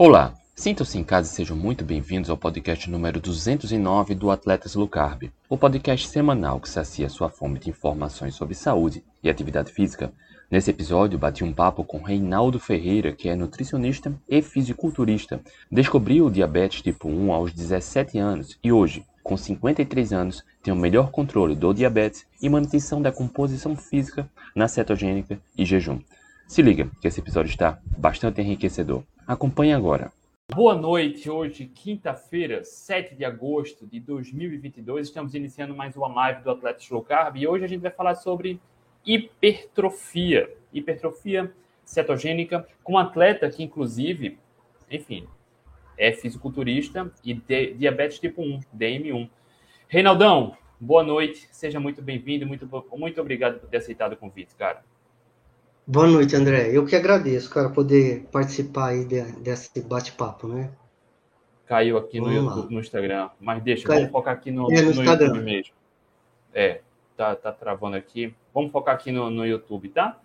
Olá, sintam-se em casa e sejam muito bem-vindos ao podcast número 209 do Atletas Low Carb, o podcast semanal que sacia sua fome de informações sobre saúde e atividade física. Nesse episódio, bati um papo com Reinaldo Ferreira, que é nutricionista e fisiculturista. Descobriu o diabetes tipo 1 aos 17 anos e hoje, com 53 anos, tem o melhor controle do diabetes e manutenção da composição física na cetogênica e jejum. Se liga, que esse episódio está bastante enriquecedor. Acompanhe agora. Boa noite, hoje, quinta-feira, 7 de agosto de 2022. Estamos iniciando mais uma live do Atletas Low Carb e hoje a gente vai falar sobre hipertrofia. Hipertrofia cetogênica com um atleta que, inclusive, enfim, é fisiculturista e diabetes tipo 1, DM1. Reinaldão, boa noite, seja muito bem-vindo, muito, muito obrigado por ter aceitado o convite, cara. Boa noite, André. Eu que agradeço, cara, poder participar aí de, desse bate-papo, né? Caiu aqui no, YouTube, no Instagram, mas deixa, Caiu. vamos focar aqui no, é, no, no YouTube mesmo. É, tá, tá travando aqui. Vamos focar aqui no, no YouTube, tá?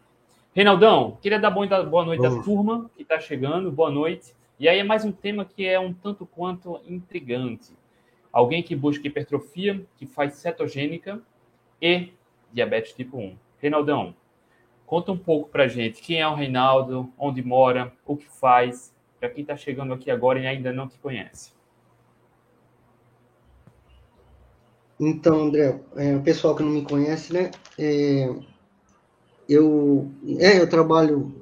Reinaldão, queria dar boa noite à turma que está chegando, boa noite. E aí é mais um tema que é um tanto quanto intrigante. Alguém que busca hipertrofia, que faz cetogênica e diabetes tipo 1. Reinaldão, Conta um pouco para gente quem é o Reinaldo, onde mora, o que faz, para quem está chegando aqui agora e ainda não te conhece. Então, André, é, o pessoal que não me conhece, né? É, eu, é, eu trabalho,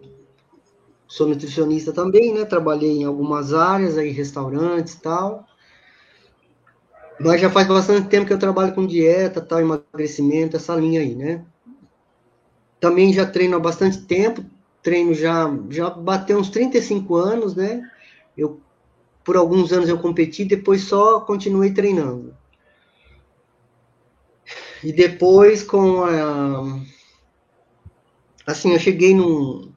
sou nutricionista também, né? Trabalhei em algumas áreas, aí restaurantes e tal. Mas já faz bastante tempo que eu trabalho com dieta, tal, emagrecimento, essa linha aí, né? Também já treino há bastante tempo, treino já, já bateu uns 35 anos, né? Eu, por alguns anos eu competi, depois só continuei treinando. E depois com a... Assim, eu cheguei num...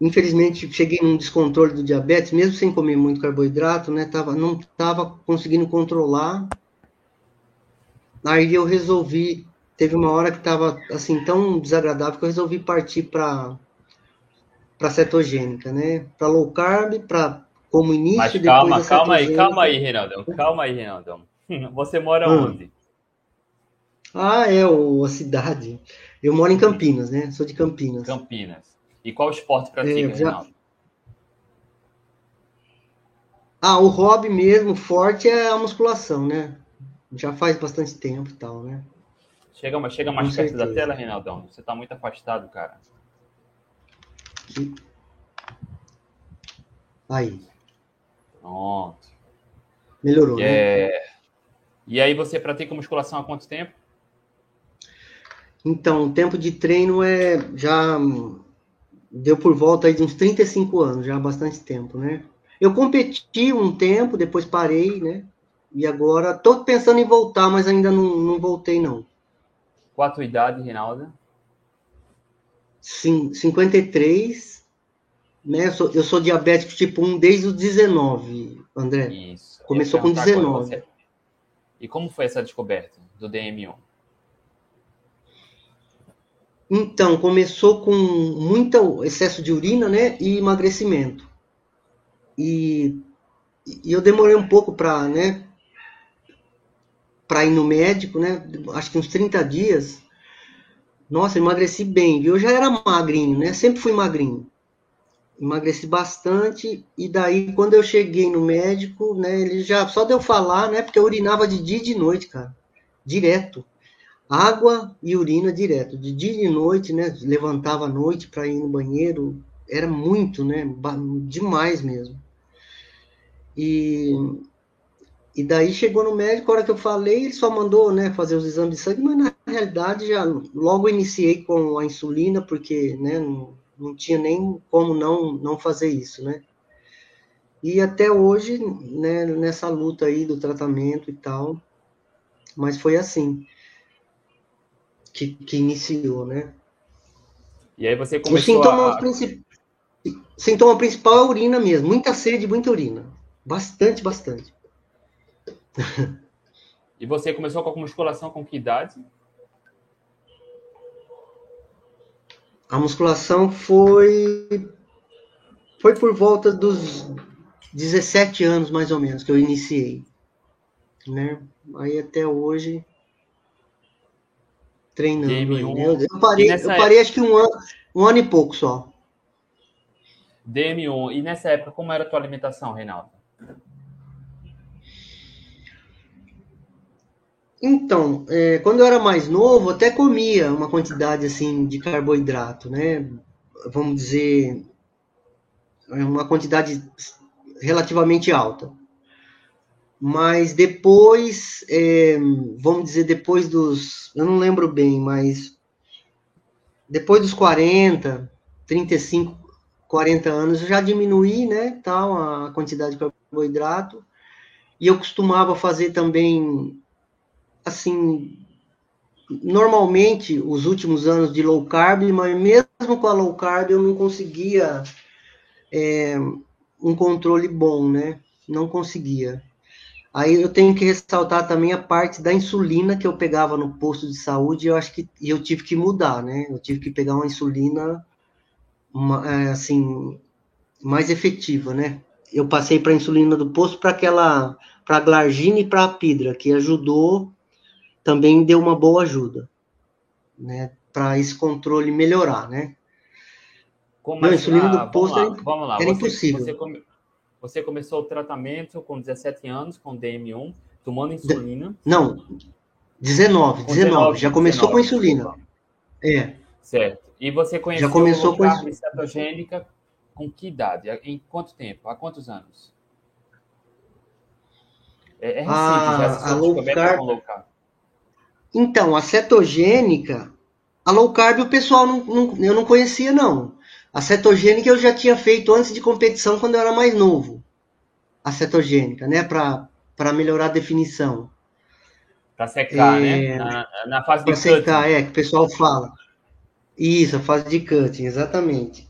Infelizmente, cheguei num descontrole do diabetes, mesmo sem comer muito carboidrato, né? Tava, não estava conseguindo controlar. Aí eu resolvi teve uma hora que estava assim tão desagradável que eu resolvi partir para para cetogênica, né? Para low carb, para como início. Mas calma, calma aí, calma aí, Reinaldão, calma aí, Reinaldão. Você mora hum. onde? Ah, é o, a cidade. Eu moro em Campinas, né? Sou de Campinas. Campinas. E qual esporte pratica, é, já... Reinaldo? Ah, o hobby mesmo forte é a musculação, né? Já faz bastante tempo e tal, né? Chega, chega mais Com perto certeza. da tela, Reinaldão. Você está muito afastado, cara. Aí. Pronto. Melhorou, né? É... E aí você pratica musculação há quanto tempo? Então, o tempo de treino é já deu por volta aí de uns 35 anos, já há bastante tempo, né? Eu competi um tempo, depois parei, né? E agora tô pensando em voltar, mas ainda não, não voltei, não. Qual a tua idade, Reinaldo? Sim, 53. Né? Eu sou, eu sou diabético tipo 1 desde os 19, André. Isso. Começou com 19. E como foi essa descoberta do DM1? Então, começou com muito excesso de urina, né, e emagrecimento. E, e eu demorei um pouco para, né, para ir no médico, né? Acho que uns 30 dias. Nossa, emagreci bem, viu? Eu já era magrinho, né? Sempre fui magrinho. Emagreci bastante e daí quando eu cheguei no médico, né, ele já só deu falar, né, porque eu urinava de dia e de noite, cara. Direto. Água e urina direto, de dia e de noite, né? Levantava à noite para ir no banheiro, era muito, né? Demais mesmo. E e daí chegou no médico, a hora que eu falei, ele só mandou né, fazer os exames de sangue, mas na realidade já logo iniciei com a insulina, porque né, não, não tinha nem como não, não fazer isso, né? E até hoje, né, nessa luta aí do tratamento e tal, mas foi assim que, que iniciou, né? E aí você começou o sintoma, a... princip... sintoma principal é a urina mesmo, muita sede, muita urina. Bastante, bastante. e você começou com a musculação com que idade? A musculação foi foi por volta dos 17 anos, mais ou menos, que eu iniciei. Né? Aí até hoje treinando. Eu, eu, parei, eu parei época... acho que um ano, um ano e pouco só. DM1. E nessa época, como era a tua alimentação, Reinaldo? Então, é, quando eu era mais novo, até comia uma quantidade assim de carboidrato, né? Vamos dizer, é uma quantidade relativamente alta. Mas depois, é, vamos dizer, depois dos. Eu não lembro bem, mas. Depois dos 40, 35, 40 anos, eu já diminuí, né? Tal, a quantidade de carboidrato. E eu costumava fazer também, assim, normalmente, os últimos anos de low carb, mas mesmo com a low carb eu não conseguia é, um controle bom, né? Não conseguia. Aí eu tenho que ressaltar também a parte da insulina que eu pegava no posto de saúde, eu acho que eu tive que mudar, né? Eu tive que pegar uma insulina uma, é, assim mais efetiva, né? Eu passei para a insulina do posto para aquela para a glargina e para a pidra, que ajudou também deu uma boa ajuda, né? Para esse controle melhorar, né? Como Não, a insulina do posto vamos lá, vamos lá. era, você, impossível. Você come você começou o tratamento com 17 anos, com DM1, tomando insulina. Não, 19, 19, 19 já começou 19, com insulina. É. Certo. E você conheceu já começou com a cetogênica com que idade? Em quanto tempo? Há quantos anos? É, é recente, a, já a low carb... low carb. Então, a cetogênica, a low carb o pessoal não, não, eu não conhecia, não. A cetogênica eu já tinha feito antes de competição, quando eu era mais novo. A cetogênica, né? Para melhorar a definição. Para secar, né? é, né? Na, na fase de cutting. secar, é, que o pessoal fala. Isso, a fase de cutting, exatamente.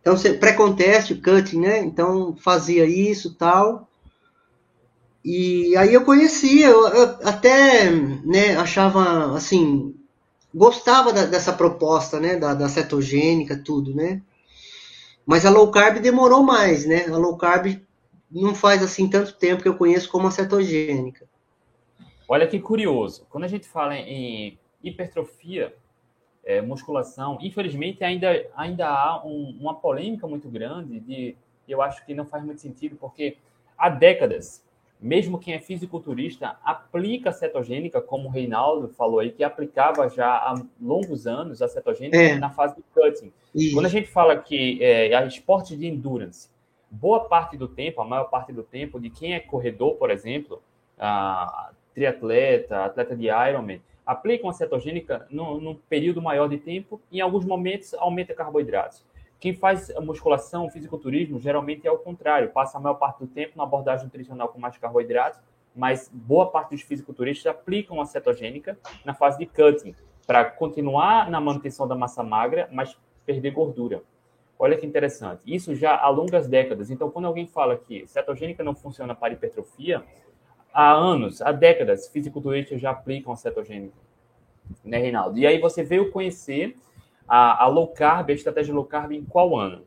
Então, pré-conteste, cutting, né? Então, fazia isso tal. E aí eu conhecia, eu, eu até né, achava, assim, gostava da, dessa proposta, né? Da, da cetogênica, tudo, né? Mas a low carb demorou mais, né? A low carb não faz assim tanto tempo que eu conheço como a cetogênica. Olha que curioso. Quando a gente fala em hipertrofia, é, musculação, infelizmente ainda, ainda há um, uma polêmica muito grande de eu acho que não faz muito sentido, porque há décadas mesmo quem é fisiculturista aplica a cetogênica, como o Reinaldo falou aí, que aplicava já há longos anos a cetogênica é. na fase de cutting. Isso. Quando a gente fala que é, é esporte de endurance, boa parte do tempo, a maior parte do tempo, de quem é corredor, por exemplo, a, triatleta, atleta de Ironman, aplicam a cetogênica num período maior de tempo e em alguns momentos aumenta carboidratos. Quem faz musculação, fisiculturismo, geralmente é o contrário, passa a maior parte do tempo na abordagem nutricional com mais carboidratos, mas boa parte dos fisiculturistas aplicam a cetogênica na fase de cutting, para continuar na manutenção da massa magra, mas perder gordura. Olha que interessante. Isso já há longas décadas. Então, quando alguém fala que cetogênica não funciona para hipertrofia, há anos, há décadas, fisiculturistas já aplicam a cetogênica. Né, Reinaldo? E aí você veio conhecer a, a low carb, a estratégia low carb em qual ano?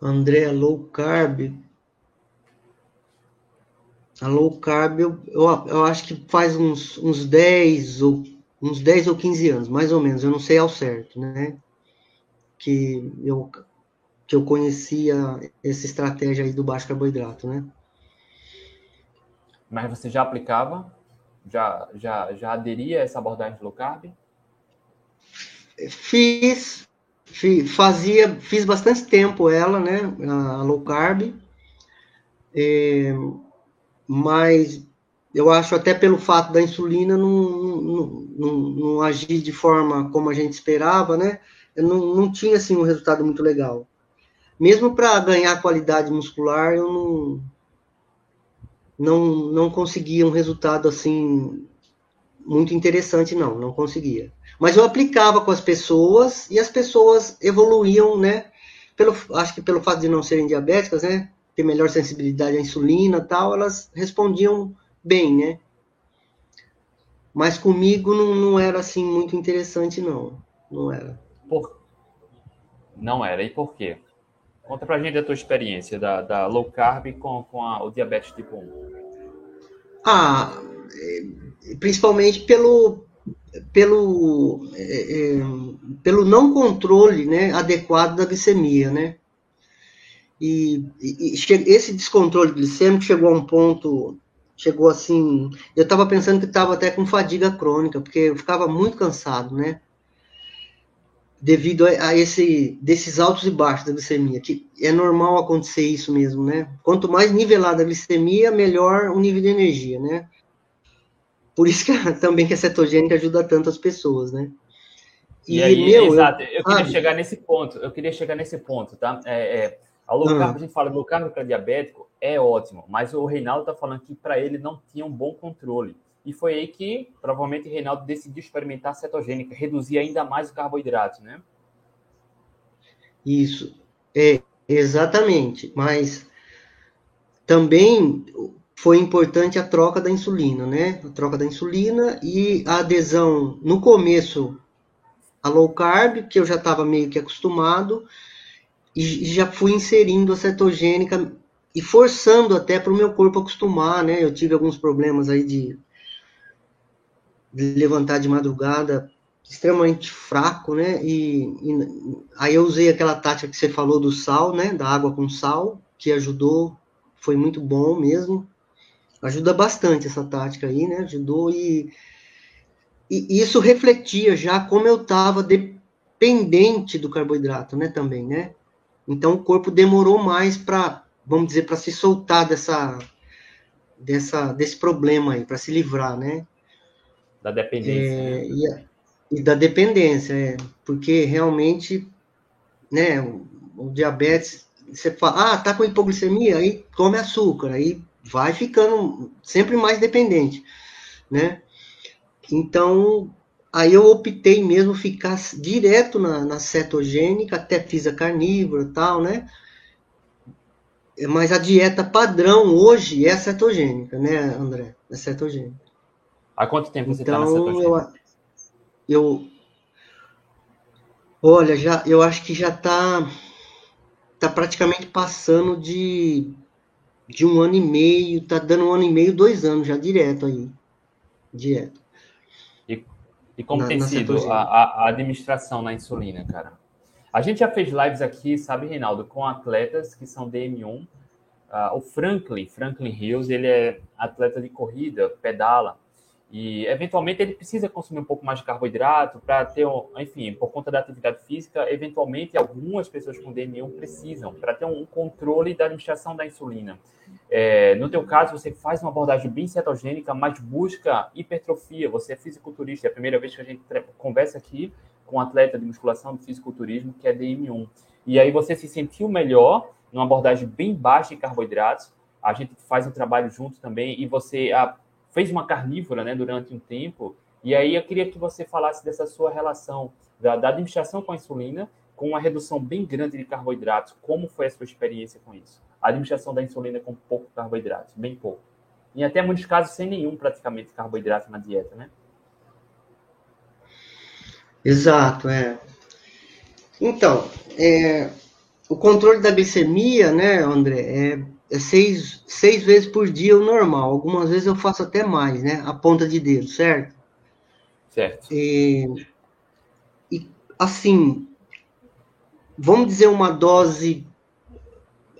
André, low carb. A low carb, eu, eu, eu, acho que faz uns, uns 10 ou uns 10 ou 15 anos, mais ou menos, eu não sei ao certo, né? Que eu, que eu conhecia essa estratégia aí do baixo carboidrato, né? Mas você já aplicava? Já, já, já aderia a essa abordagem low carb? Fiz, fiz, fazia, fiz bastante tempo ela, né, a low carb, é, mas eu acho até pelo fato da insulina não, não, não, não agir de forma como a gente esperava, né, eu não, não tinha, assim, um resultado muito legal. Mesmo para ganhar qualidade muscular, eu não, não, não conseguia um resultado assim muito interessante, não, não conseguia. Mas eu aplicava com as pessoas e as pessoas evoluíam, né? Pelo, acho que pelo fato de não serem diabéticas, né? Ter melhor sensibilidade à insulina tal, elas respondiam bem, né? Mas comigo não, não era assim muito interessante, não. Não era. Por, Não era. E por quê? Conta pra gente a tua experiência da, da low carb com, com a, o diabetes tipo 1. Ah, é, principalmente pelo, pelo, é, é, pelo não controle né, adequado da glicemia, né? E, e, esse descontrole glicêmico chegou a um ponto, chegou assim, eu estava pensando que estava até com fadiga crônica, porque eu ficava muito cansado, né? Devido a, a esse desses altos e baixos da glicemia, que é normal acontecer isso mesmo, né? Quanto mais nivelada a glicemia, melhor o nível de energia, né? Por isso que também que a cetogênica ajuda tanto as pessoas, né? E, e aí, meu, exato, eu, eu queria ah, chegar nesse ponto, eu queria chegar nesse ponto, tá? É, é, a low carb, a gente fala low carb para diabético, é ótimo, mas o Reinaldo está falando que para ele não tinha um bom controle. E foi aí que, provavelmente, Reinaldo decidiu experimentar a cetogênica, reduzir ainda mais o carboidrato, né? Isso, é, exatamente. Mas também foi importante a troca da insulina, né? A troca da insulina e a adesão, no começo, a low carb, que eu já estava meio que acostumado, e já fui inserindo a cetogênica e forçando até para o meu corpo acostumar, né? Eu tive alguns problemas aí de levantar de madrugada extremamente fraco, né? E, e, aí eu usei aquela tática que você falou do sal, né? Da água com sal, que ajudou, foi muito bom mesmo. Ajuda bastante essa tática aí, né? Ajudou e, e isso refletia já como eu estava dependente do carboidrato, né? Também, né? Então o corpo demorou mais para, vamos dizer, para se soltar dessa, dessa, desse problema aí, para se livrar, né? Da dependência. É, né? e, e, da dependência, é, porque realmente, né, o, o, diabetes, você fala, ah, tá com hipoglicemia, aí come açúcar, aí vai ficando sempre mais dependente, né? Então, Aí eu optei mesmo ficar direto na, na cetogênica, até fiz a carnívora tal, né? Mas a dieta padrão hoje é cetogênica, né, André? É cetogênica. Há quanto tempo você está então, na cetogênica? Eu, eu, olha, já, eu acho que já está tá praticamente passando de, de um ano e meio, tá dando um ano e meio, dois anos já direto aí, direto. E como na, tem na sido a, a, administração na insulina, cara? A gente já fez lives aqui, sabe, Reinaldo, com atletas que são DM1. Uh, ah, o Franklin, Franklin Hills, ele é atleta de corrida, pedala. E, eventualmente, ele precisa consumir um pouco mais de carboidrato para ter, um, enfim, por conta da atividade física, eventualmente, algumas pessoas com DM1 precisam, para ter um controle da administração da insulina. É, no teu caso, você faz uma abordagem bem cetogênica, mas busca hipertrofia. Você é fisiculturista, é a primeira vez que a gente conversa aqui com um atleta de musculação, de fisiculturismo, que é DM1. E aí você se sentiu melhor numa abordagem bem baixa em carboidratos. A gente faz um trabalho junto também e você a, fez uma carnívora né, durante um tempo. E aí eu queria que você falasse dessa sua relação da, da administração com a insulina, com uma redução bem grande de carboidratos. Como foi a sua experiência com isso? A administração da insulina com pouco carboidrato, bem pouco. E até muitos casos sem nenhum praticamente carboidrato na dieta, né? Exato, é. Então, é, o controle da glicemia, né, André, é é seis, seis vezes por dia o normal. Algumas vezes eu faço até mais, né? A ponta de dedo, certo? Certo. E, e assim, vamos dizer uma dose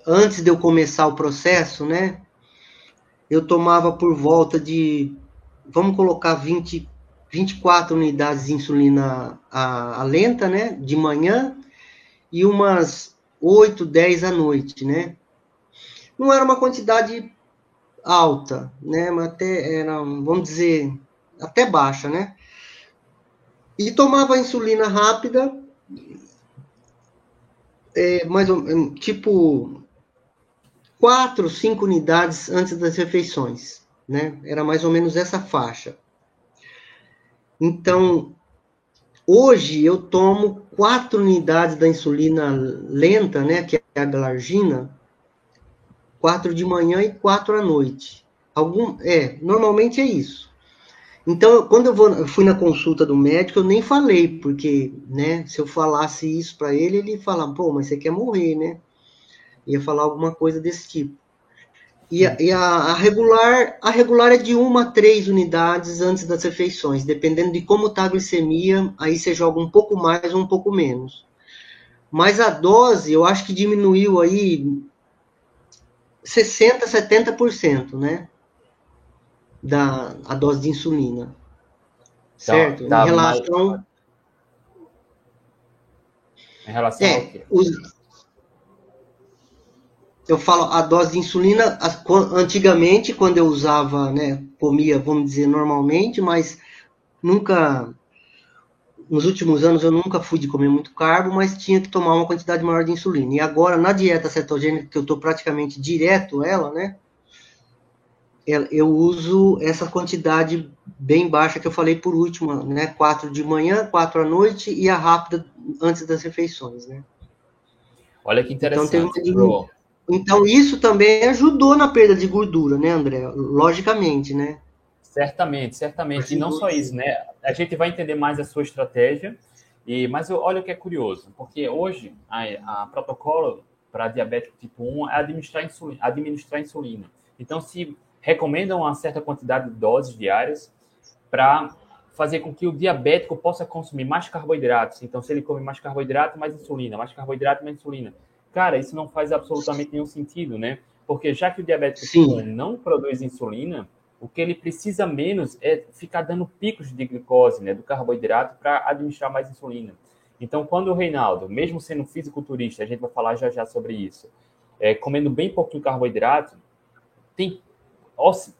antes de eu começar o processo, né? Eu tomava por volta de, vamos colocar 20, 24 unidades de insulina a, a lenta, né? De manhã e umas 8, 10 à noite, né? Não era uma quantidade alta, né? Mas até era, vamos dizer, até baixa, né? E tomava insulina rápida, é, mais tipo quatro, cinco unidades antes das refeições, né? Era mais ou menos essa faixa. Então, hoje eu tomo quatro unidades da insulina lenta, né? Que é a glargina, quatro de manhã e quatro à noite. Algum, é, normalmente é isso. Então, quando eu, vou, eu fui na consulta do médico, eu nem falei, porque, né, se eu falasse isso para ele, ele ia falar, pô, mas você quer morrer, né? Ia falar alguma coisa desse tipo. E, a, e a, a, regular, a regular é de uma a três unidades antes das refeições, dependendo de como está a glicemia, aí você joga um pouco mais ou um pouco menos. Mas a dose, eu acho que diminuiu aí 60, 70%, né? Da a dose de insulina. Tá, certo? Tá, em relação. Mais... Em relação é, ao quê? Os, eu falo a dose de insulina, antigamente, quando eu usava, né, comia, vamos dizer, normalmente, mas nunca, nos últimos anos eu nunca fui de comer muito carbo, mas tinha que tomar uma quantidade maior de insulina. E agora, na dieta cetogênica, que eu estou praticamente direto ela, né, eu uso essa quantidade bem baixa que eu falei por último, né, quatro de manhã, quatro à noite e a rápida antes das refeições, né. Olha que interessante, então, uma então, isso também ajudou na perda de gordura, né, André? Logicamente, né? Certamente, certamente. E não só isso, né? A gente vai entender mais a sua estratégia. E, mas olha o que é curioso, porque hoje a, a protocolo para diabético tipo 1 é administrar insulina, administrar insulina. Então, se recomendam uma certa quantidade de doses diárias para fazer com que o diabético possa consumir mais carboidratos. Então, se ele come mais carboidrato, mais insulina, mais carboidrato, mais insulina. Cara, isso não faz absolutamente nenhum sentido, né? Porque já que o diabético tipo não produz insulina, o que ele precisa menos é ficar dando picos de glicose, né, do carboidrato para administrar mais insulina. Então, quando o Reinaldo, mesmo sendo fisiculturista, a gente vai falar já já sobre isso, é, comendo bem pouquinho carboidrato, tem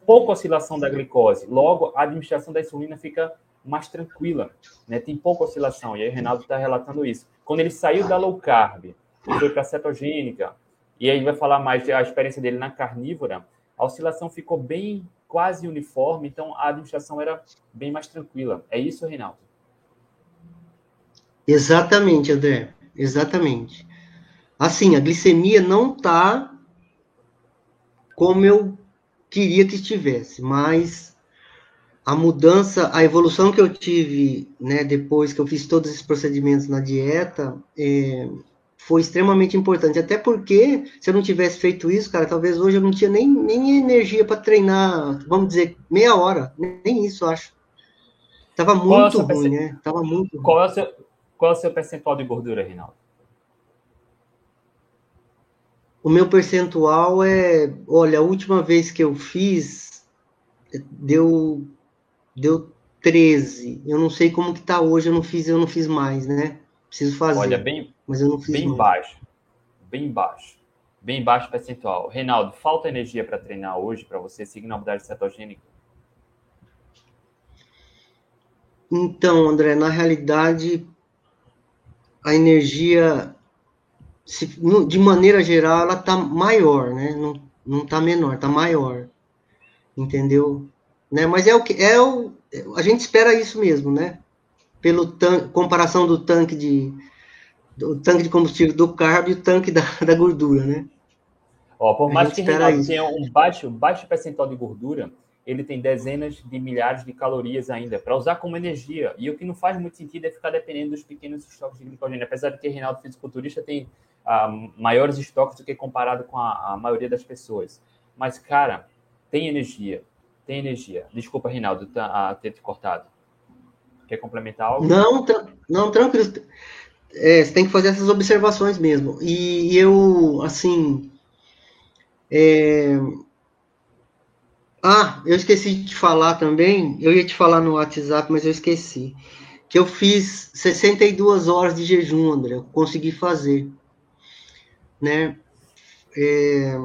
pouca oscilação da glicose. Logo, a administração da insulina fica mais tranquila, né? Tem pouca oscilação. E aí o Reinaldo está relatando isso. Quando ele saiu da low carb foi para cetogênica, e aí vai falar mais da experiência dele na carnívora, a oscilação ficou bem quase uniforme, então a administração era bem mais tranquila. É isso, Reinaldo? Exatamente, André. Exatamente. Assim, a glicemia não está como eu queria que estivesse, mas a mudança, a evolução que eu tive, né, depois que eu fiz todos esses procedimentos na dieta, é, foi extremamente importante. Até porque, se eu não tivesse feito isso, cara, talvez hoje eu não tinha nem, nem energia para treinar, vamos dizer, meia hora. Nem isso, acho. Tava muito é ruim, né? Tava muito qual É o seu, qual é o seu percentual de gordura, Rinaldo? O meu percentual é. Olha, a última vez que eu fiz deu. Deu 13. Eu não sei como que tá hoje, eu não fiz, eu não fiz mais, né? Preciso fazer. Olha, bem, mas eu não fiz bem baixo. Bem baixo. Bem baixo percentual. Reinaldo, falta energia para treinar hoje para você seguir na abordagem cetogênica? Então, André, na realidade, a energia, se, de maneira geral, ela está maior, né? Não, não está menor, está maior. Entendeu? Né? Mas é o que é o a gente espera isso mesmo, né? Pelo tan, comparação do tanque de o tanque de combustível do carbo e o tanque da, da gordura, né? Ó, por mais que Reinaldo tenha um baixo, baixo percentual de gordura, ele tem dezenas de milhares de calorias ainda para usar como energia. E o que não faz muito sentido é ficar dependendo dos pequenos estoques de glicogênio. Apesar de que Reinaldo fisiculturista tem ah, maiores estoques do que comparado com a, a, maioria das pessoas. Mas, cara, tem energia. Tem energia. Desculpa, Reinaldo, tá, a ter te cortado. Quer complementar algo? Não, não, tranquilo é, você tem que fazer essas observações mesmo. E eu, assim. É... Ah, eu esqueci de te falar também. Eu ia te falar no WhatsApp, mas eu esqueci. Que eu fiz 62 horas de jejum, André. Eu consegui fazer. Né? É...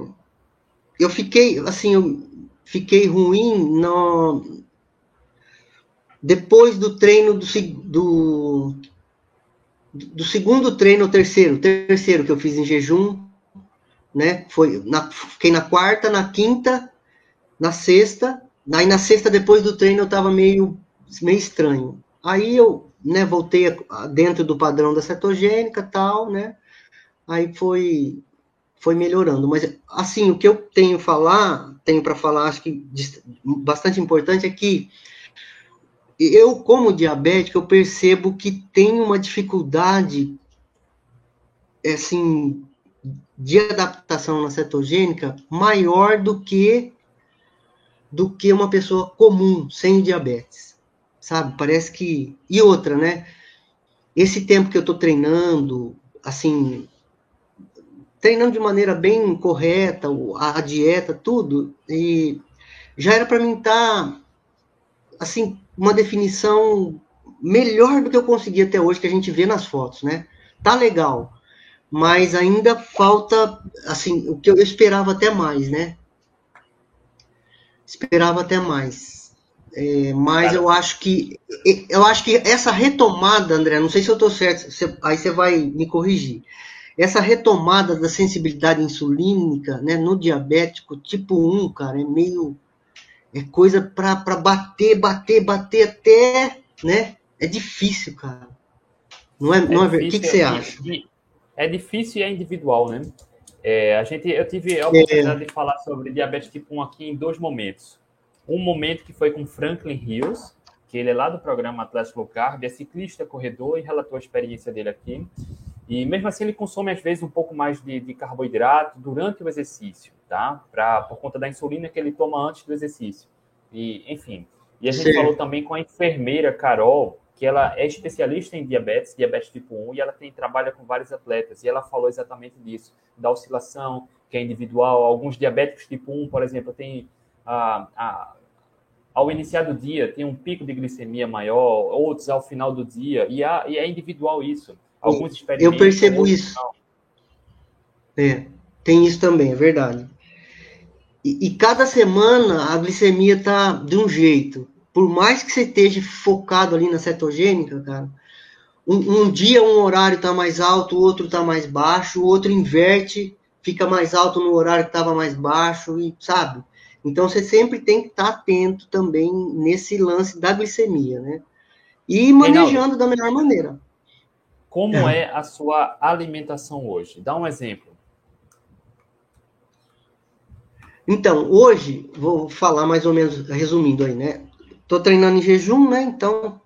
Eu fiquei, assim, eu fiquei ruim no... depois do treino do, do do segundo treino ao terceiro, terceiro que eu fiz em jejum, né? Foi na, fiquei na quarta, na quinta, na sexta. Aí na sexta, depois do treino, eu tava meio, meio estranho. Aí eu, né, voltei a, dentro do padrão da cetogênica tal, né? Aí foi foi melhorando. Mas assim, o que eu tenho falar, tenho para falar, acho que bastante importante é que eu, como diabético, eu percebo que tem uma dificuldade, assim, de adaptação na cetogênica maior do que do que uma pessoa comum, sem diabetes, sabe? Parece que... E outra, né? Esse tempo que eu tô treinando, assim, treinando de maneira bem correta, a, dieta, tudo, e já era para mim estar, tá, assim, uma definição melhor do que eu consegui até hoje, que a gente vê nas fotos, né? Tá legal, mas ainda falta, assim, o que eu esperava até mais, né? Esperava até mais. É, mas eu acho que eu acho que essa retomada, André, não sei se eu estou certo, você, aí você vai me corrigir essa retomada da sensibilidade insulínica, né, no diabético tipo 1, cara, é meio é coisa para bater, bater, bater até, né? É difícil, cara. Não é, é não é, difícil, o que, que você é, acha? É difícil e é individual, né? É, a gente, eu tive a oportunidade é. de falar sobre diabetes tipo 1 aqui em dois momentos. Um momento que foi com Franklin Hills, que ele é lá do programa Atlético Low Carb, é ciclista, corredor e relatou a experiência dele aqui. E mesmo assim ele consome às vezes um pouco mais de, de carboidrato durante o exercício, tá? Pra, por conta da insulina que ele toma antes do exercício. E, enfim. E a gente Sim. falou também com a enfermeira Carol, que ela é especialista em diabetes, diabetes tipo 1, e ela tem trabalha com vários atletas, e ela falou exatamente disso, da oscilação, que é individual. Alguns diabéticos tipo 1, por exemplo, tem a, ao iniciar do dia tem um pico de glicemia maior, outros ao final do dia, e, há, e é individual isso. Alguns. Eu percebo isso. É, tem isso também, é verdade. E, e, cada semana a glicemia tá de um jeito. Por mais que você esteja focado ali na cetogênica, cara, um, um dia um horário tá mais alto, o outro tá mais baixo, o outro inverte, fica mais alto no horário que estava mais baixo, e sabe? Então você sempre tem que estar tá atento também nesse lance da glicemia, né? E manejando Reinaldo, da melhor maneira. Como é. é a sua alimentação hoje? Dá um exemplo. Então, hoje, vou falar mais ou menos, resumindo aí, né? Tô treinando em jejum, né? Então,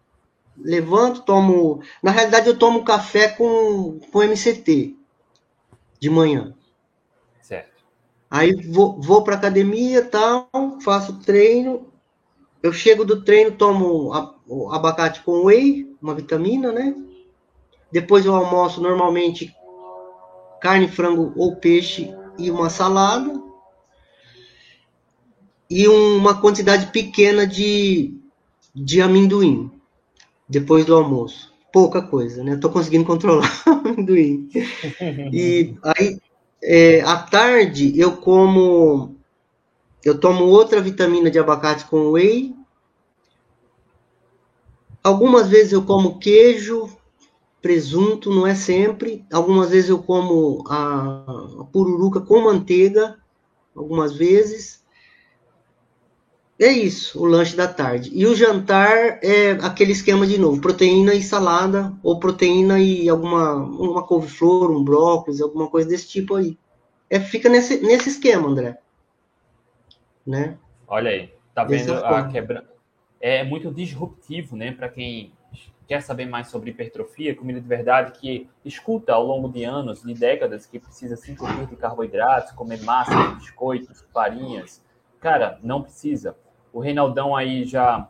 levanto, tomo. Na realidade, eu tomo café com, com MCT de manhã. Certo. Aí vou, vou para academia, tal, faço treino. Eu chego do treino, tomo abacate com whey, uma vitamina, né? Depois eu almoço normalmente carne, frango ou peixe e uma salada. E uma quantidade pequena de, de amendoim depois do almoço. Pouca coisa, né? Estou conseguindo controlar o amendoim. E aí, é, à tarde, eu como. Eu tomo outra vitamina de abacate com whey. Algumas vezes eu como queijo, presunto, não é sempre. Algumas vezes eu como a, a pururuca com manteiga, algumas vezes. É isso, o lanche da tarde. E o jantar é aquele esquema de novo, proteína e salada, ou proteína e alguma uma couve-flor, um brócolis, alguma coisa desse tipo aí. É, fica nesse, nesse esquema, André. Né? Olha aí, tá vendo a quebra? É muito disruptivo, né, para quem quer saber mais sobre hipertrofia, comida de verdade, que escuta ao longo de anos, de décadas, que precisa se entupir de carboidratos, comer massa, biscoitos, farinhas. Cara, não precisa. O Reinaldão aí já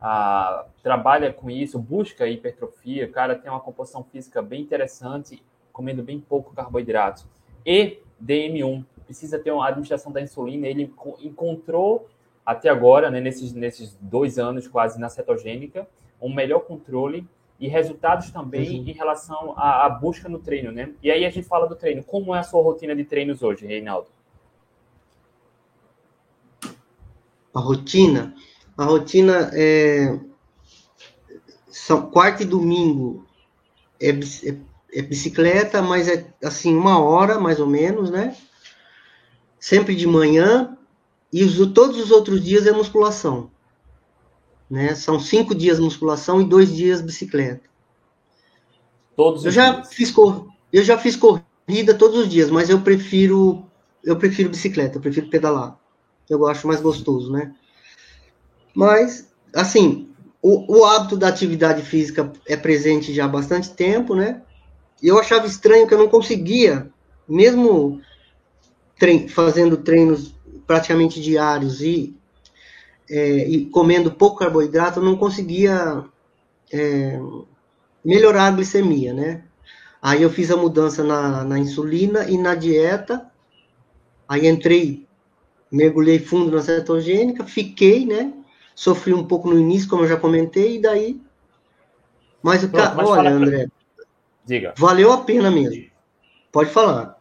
ah, trabalha com isso, busca hipertrofia, cara, tem uma composição física bem interessante, comendo bem pouco carboidratos. E DM1, precisa ter uma administração da insulina, ele encontrou até agora, né, nesses, nesses dois anos quase na cetogênica, um melhor controle e resultados também uhum. em relação à, à, busca no treino, né? E aí a gente fala do treino. Como é a sua rotina de treinos hoje, Reinaldo? A rotina? A rotina é... São quarta e domingo é, é, é bicicleta, mas é assim, uma hora mais ou menos, né? Sempre de manhã. E os, todos os outros dias é musculação. Né? São cinco dias musculação e dois dias bicicleta. Todos eu já dias. fiz cor... eu já fiz corrida todos os dias, mas eu prefiro eu prefiro bicicleta, eu prefiro pedalar. Eu acho mais gostoso, né? Mas assim, o, o hábito da atividade física é presente já há bastante tempo, né? E eu achava estranho que eu não conseguia, mesmo trein fazendo treinos praticamente diários e, é, e comendo pouco carboidrato, eu não conseguia é, melhorar a glicemia, né? Aí eu fiz a mudança na, na insulina e na dieta, aí entrei, mergulhei fundo na cetogênica, fiquei, né? Sofri um pouco no início, como eu já comentei, e daí. Mas, Pronto, cara, mas olha, André. Diga. Valeu a pena mesmo. Pode falar.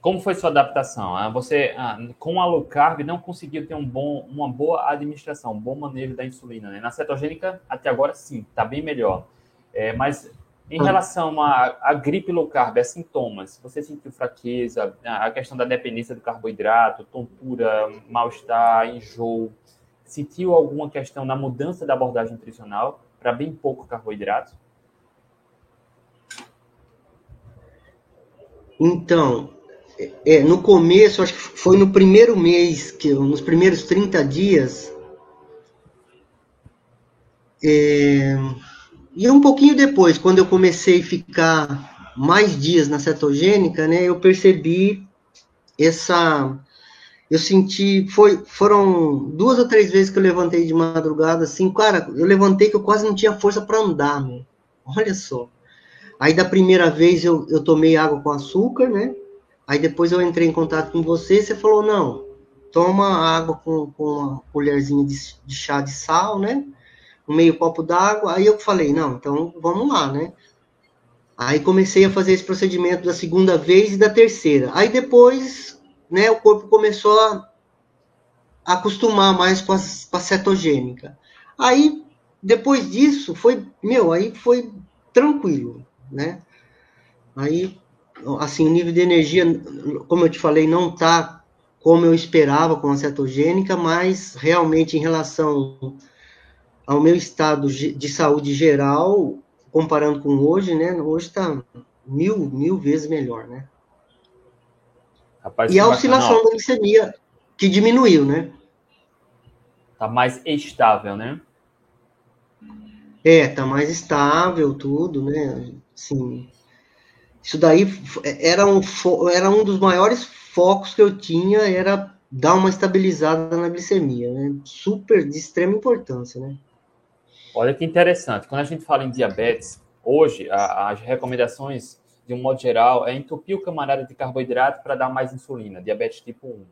Como foi sua adaptação? Ah, você, ah, com a low carb, não conseguiu ter um bom, uma boa administração, um bom manejo da insulina. Né? Na cetogênica, até agora, sim, está bem melhor. É, mas em relação à, gripe low carb, a sintomas, você sentiu fraqueza, a questão da dependência do carboidrato, tontura, mal-estar, enjoo, sentiu alguma questão na mudança da abordagem nutricional para bem pouco carboidrato? Então, é, no começo, acho que foi no primeiro mês, que nos primeiros 30 dias, é, e um pouquinho depois, quando eu comecei a ficar mais dias na cetogênica, né, eu percebi essa eu senti, foi, foram duas ou três vezes que eu levantei de madrugada, assim, cara, eu levantei que eu quase não tinha força para andar, meu. olha só. Aí da primeira vez eu, eu tomei água com açúcar, né, aí depois eu entrei em contato com você, você falou, não, toma água com, com uma colherzinha de, de chá de sal, né, um meio copo d'água, aí eu falei, não, então vamos lá, né, Aí comecei a fazer esse procedimento da segunda vez e da terceira. Aí depois né, o corpo começou a acostumar mais com, as, com a cetogênica. Aí, depois disso, foi, meu, aí foi tranquilo, né? Aí, assim, o nível de energia, como eu te falei, não tá como eu esperava com a cetogênica, mas realmente em relação ao meu estado de saúde geral, comparando com hoje, né? Hoje está mil, mil vezes melhor, né? Rapaz, e a oscilação da glicemia, que diminuiu, né? Tá mais estável, né? É, tá mais estável tudo, né? Sim. Isso daí era um, era um dos maiores focos que eu tinha, era dar uma estabilizada na glicemia, né? Super de extrema importância, né? Olha que interessante. Quando a gente fala em diabetes, hoje a, as recomendações de um modo geral, é entupir o camarada de carboidrato para dar mais insulina, diabetes tipo 1.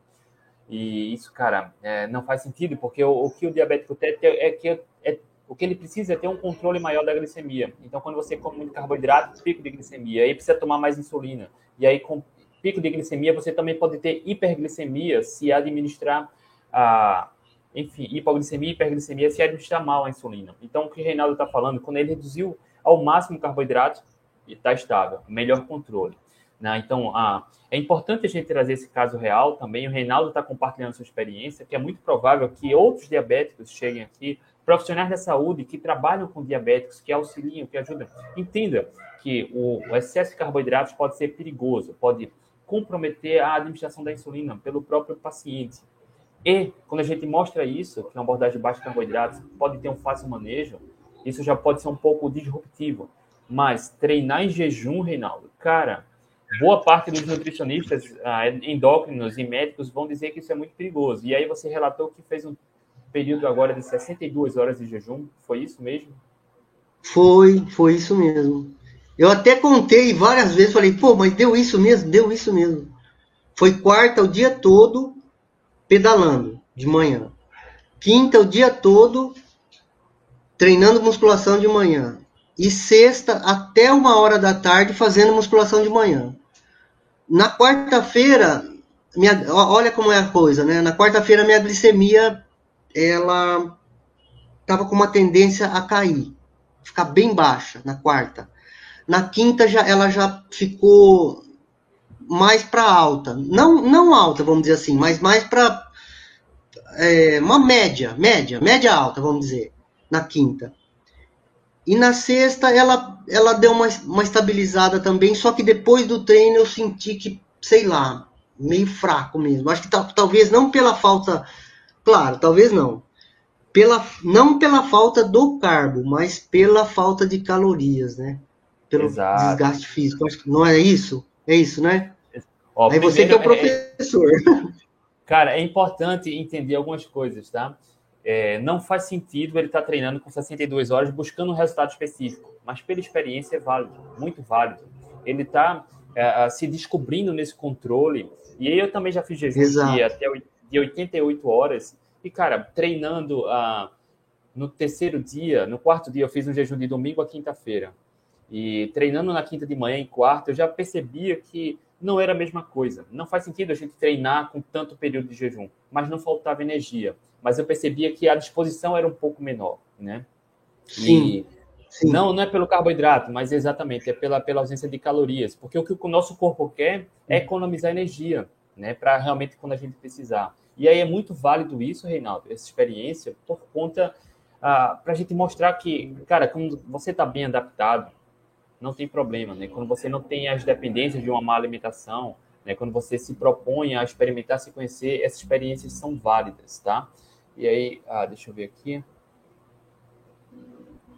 E isso, cara, é, não faz sentido, porque o, o, que o diabético tem é, é que é, o que ele precisa é ter um controle maior da glicemia. Então, quando você come muito carboidrato, pico de glicemia, aí precisa tomar mais insulina. E aí, com pico de glicemia, você também pode ter hiperglicemia se administrar a, enfim, hipoglicemia hiperglicemia se administrar mal a insulina. Então, o que o Reinaldo está falando, quando ele reduziu ao máximo o carboidrato, está estável, melhor controle. Né? Então, ah, é importante a gente trazer esse caso real também. O Reinaldo está compartilhando sua experiência, que é muito provável que outros diabéticos cheguem aqui, profissionais da saúde que trabalham com diabéticos, que auxiliam, que ajudam. Entenda que o, o excesso de carboidratos pode ser perigoso, pode comprometer a administração da insulina pelo próprio paciente. E, quando a gente mostra isso, que é uma abordagem de baixo carboidratos pode ter um fácil manejo, isso já pode ser um pouco disruptivo. Mas treinar em jejum, Reinaldo, cara, boa parte dos nutricionistas ah, endócrinos e médicos vão dizer que isso é muito perigoso. E aí você relatou que fez um período agora de 62 horas de jejum, foi isso mesmo? Foi, foi isso mesmo. Eu até contei várias vezes, falei, pô, mas deu isso mesmo, deu isso mesmo. Foi quarta o dia todo pedalando de manhã. Quinta o dia todo treinando musculação de manhã e sexta até uma hora da tarde fazendo musculação de manhã. Na quarta-feira, minha, olha como é a coisa, né? Na quarta-feira minha glicemia ela estava com uma tendência a cair, ficar bem baixa na quarta. Na quinta já ela já ficou mais para alta, não não alta, vamos dizer assim, mas mais para é, uma média, média, média alta, vamos dizer, na quinta. E na sexta ela, ela deu uma, uma estabilizada também, só que depois do treino eu senti que, sei lá, meio fraco mesmo. Acho que talvez não pela falta, claro, talvez não. pela, não pela falta do carbo, mas pela falta de calorias, né? Pelo Exato. desgaste físico. Acho que não é isso? É isso, né? Ó, Aí você que é o é, professor. É, cara, é importante entender algumas coisas, tá? É, não faz sentido ele estar tá treinando com 62 horas buscando um resultado específico, mas pela experiência é válido, muito válido. Ele está é, se descobrindo nesse controle. E aí eu também já fiz jejum de até de 88 horas. E, cara, treinando ah, no terceiro dia, no quarto dia, eu fiz um jejum de domingo a quinta-feira. E treinando na quinta de manhã e quarta, eu já percebia que não era a mesma coisa. Não faz sentido a gente treinar com tanto período de jejum, mas não faltava energia. Mas eu percebia que a disposição era um pouco menor, né? Sim. Sim. Não, não é pelo carboidrato, mas exatamente é pela, pela ausência de calorias. Porque o que o nosso corpo quer é economizar energia, né? Para realmente quando a gente precisar. E aí é muito válido isso, Reinaldo, essa experiência, por conta. Ah, para a gente mostrar que, cara, quando você está bem adaptado, não tem problema, né? Quando você não tem as dependências de uma má alimentação, né? Quando você se propõe a experimentar, se conhecer, essas experiências são válidas, tá? E aí, ah, deixa eu ver aqui.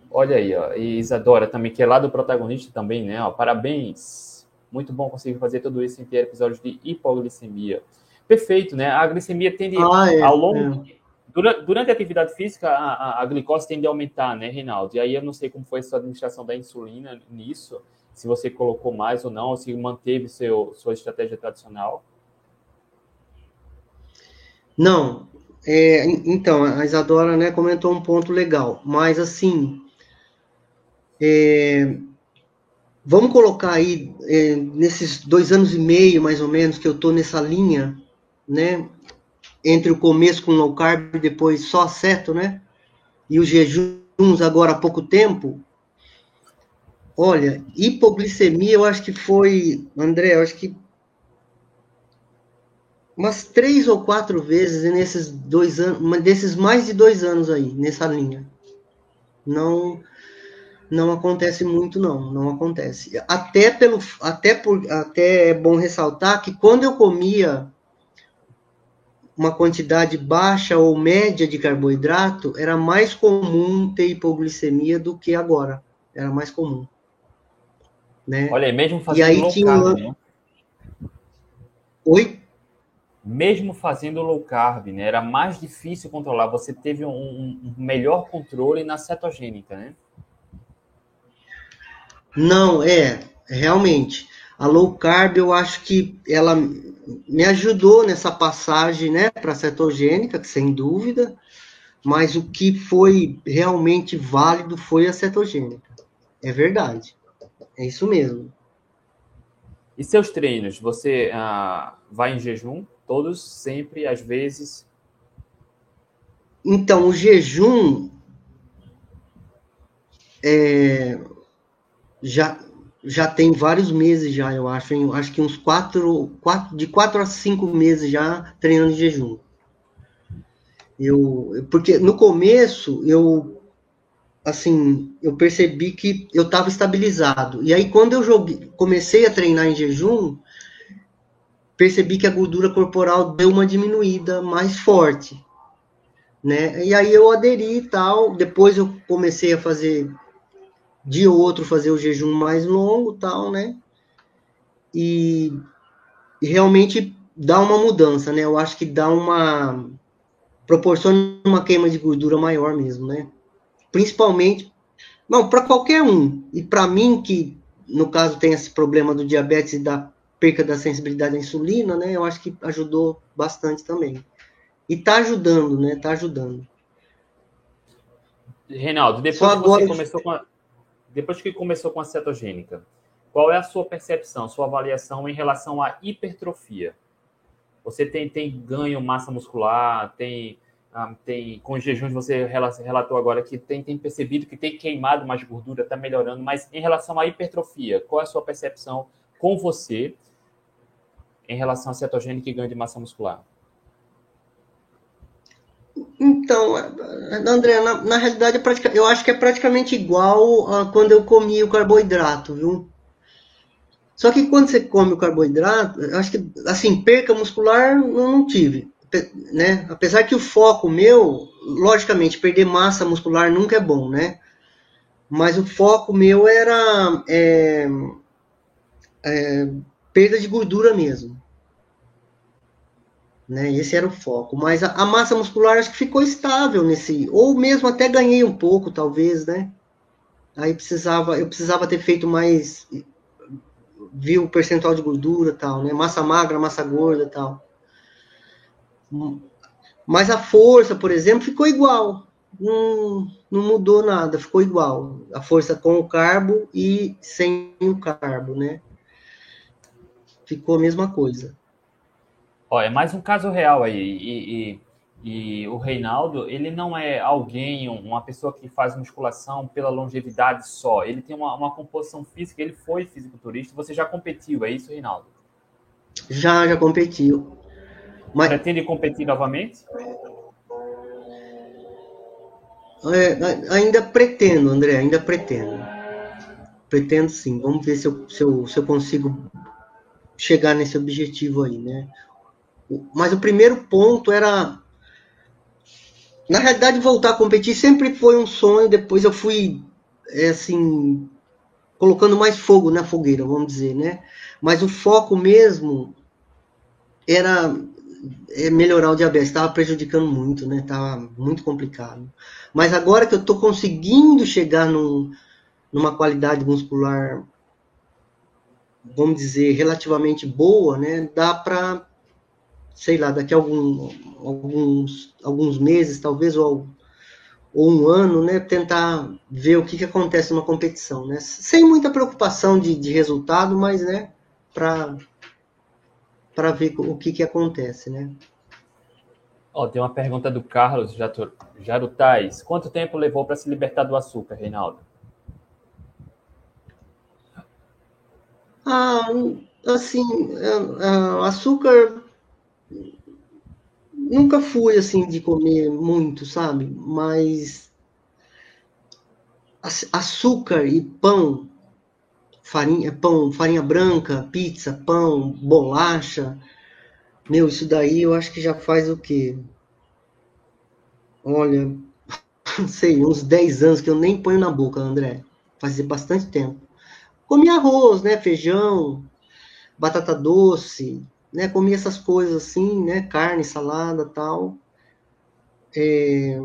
Olha aí, ó. E Isadora também, que é lá do protagonista também, né? Ó, parabéns. Muito bom conseguir fazer tudo isso em ter episódios de hipoglicemia. Perfeito, né? A glicemia tende ah, é, ao longo. É. Durante, a atividade física, a, a, a, glicose tende a aumentar, né, Reinaldo? E aí eu não sei como foi a sua administração da insulina nisso, se você colocou mais ou não, ou se manteve seu, sua estratégia tradicional. Não. É, então, a Isadora né, comentou um ponto legal, mas assim, é, vamos colocar aí, é, nesses dois anos e meio, mais ou menos, que eu estou nessa linha, né? Entre o começo com low carb e depois só certo, né? E os jejuns agora há pouco tempo. Olha, hipoglicemia eu acho que foi, André, eu acho que umas três ou quatro vezes nesses dois anos, desses mais de dois anos aí, nessa linha. Não, não acontece muito não, não acontece. Até pelo até por até é bom ressaltar que quando eu comia uma quantidade baixa ou média de carboidrato, era mais comum ter hipoglicemia do que agora. Era mais comum. Né? Olha, mesmo fazendo e aí low tinha carb, né? Oi? Mesmo fazendo low carb, né? Era mais difícil controlar. Você teve um, um melhor controle na cetogênica, né? Não, é, realmente. A low carb, eu acho que ela me ajudou nessa passagem, né, para a cetogênica, sem dúvida, mas o que foi realmente válido foi a cetogênica. É verdade. É isso mesmo. E seus treinos? Você ah, vai em jejum? Todos, sempre, às vezes? Então, o jejum é, já, já tem vários meses já, eu acho, acho que uns quatro, quatro, de quatro a cinco meses já treinando em jejum. Eu, porque no começo eu, assim, eu percebi que eu estava estabilizado. E aí quando eu joguei, comecei a treinar em jejum, percebi que a gordura corporal deu uma diminuída mais forte, né? E aí eu aderi e tal. Depois eu comecei a fazer ou outro fazer o jejum mais longo, tal, né? E, e, realmente dá uma mudança, né? Eu acho que dá uma proporciona uma queima de gordura maior mesmo, né? Principalmente, não, para qualquer um. E para mim que no caso tem esse problema do diabetes e da perca da sensibilidade à insulina, né? Eu acho que ajudou bastante também. E tá ajudando, né? Tá ajudando. Reinaldo, depois Só que você começou com a depois que começou com a cetogênica, qual é a sua percepção, sua avaliação em relação à hipertrofia? Você tem, tem ganho massa muscular, tem, ah, tem com jejuns você relatou agora que tem, tem percebido que tem queimado mais gordura, está melhorando, mas em relação à hipertrofia, qual é a sua percepção com você em relação à cetogênica e ganho de massa muscular? Então, André, na, na realidade, eu acho que é praticamente igual a quando eu comi o carboidrato, viu? Só que quando você come o carboidrato, acho que, assim, perca muscular eu não tive. né? Apesar que o foco meu, logicamente, perder massa muscular nunca é bom, né? Mas o foco meu era é, é, perda de gordura mesmo. Né? Esse era o foco. Mas a, a, massa muscular acho que ficou estável nesse, ou mesmo até ganhei um pouco, talvez, né? Aí precisava, eu precisava ter feito mais, viu o percentual de gordura, tal, né? Massa magra, massa gorda, tal. Mas a força, por exemplo, ficou igual. Não, não mudou nada, ficou igual. A força com o carbo e sem o carbo, né? Ficou a mesma coisa. Ó, é mais um caso real aí. E, e, e, o Reinaldo, ele não é alguém, uma pessoa que faz musculação pela longevidade só. Ele tem uma, uma composição física, ele foi fisiculturista. Você já competiu, é isso, Reinaldo? Já, já competiu. Mas... Pretende competir novamente? É, ainda pretendo, André, ainda pretendo. Pretendo sim. Vamos ver se eu, se eu, se eu consigo chegar nesse objetivo aí, né? Mas o primeiro ponto era. Na realidade, voltar a competir sempre foi um sonho. Depois eu fui, é, assim, colocando mais fogo na fogueira, vamos dizer, né? Mas o foco mesmo era é, melhorar o diabetes. Estava prejudicando muito, né? Estava muito complicado. Mas agora que eu estou conseguindo chegar num, numa qualidade muscular, vamos dizer, relativamente boa, né? Dá para sei lá, daqui a algum, alguns, alguns meses, talvez, ou, ou um ano, né, tentar ver o que, que acontece numa competição, né? Sem muita preocupação de, de resultado, mas, né, para para ver o que, que acontece, né? Ó, oh, tem uma pergunta do Carlos Jarutais. Quanto tempo levou para se libertar do açúcar, Reinaldo? Ah, assim, é, é, açúcar nunca fui assim de comer muito, sabe? Mas açúcar e pão, farinha, pão, farinha branca, pizza, pão, bolacha, meu, isso daí eu acho que já faz o quê? Olha, sei, uns 10 anos que eu nem ponho na boca, André. Fazia bastante tempo. Comia arroz, né, feijão, batata doce, né, comia essas coisas assim, né, carne, salada, tal. É,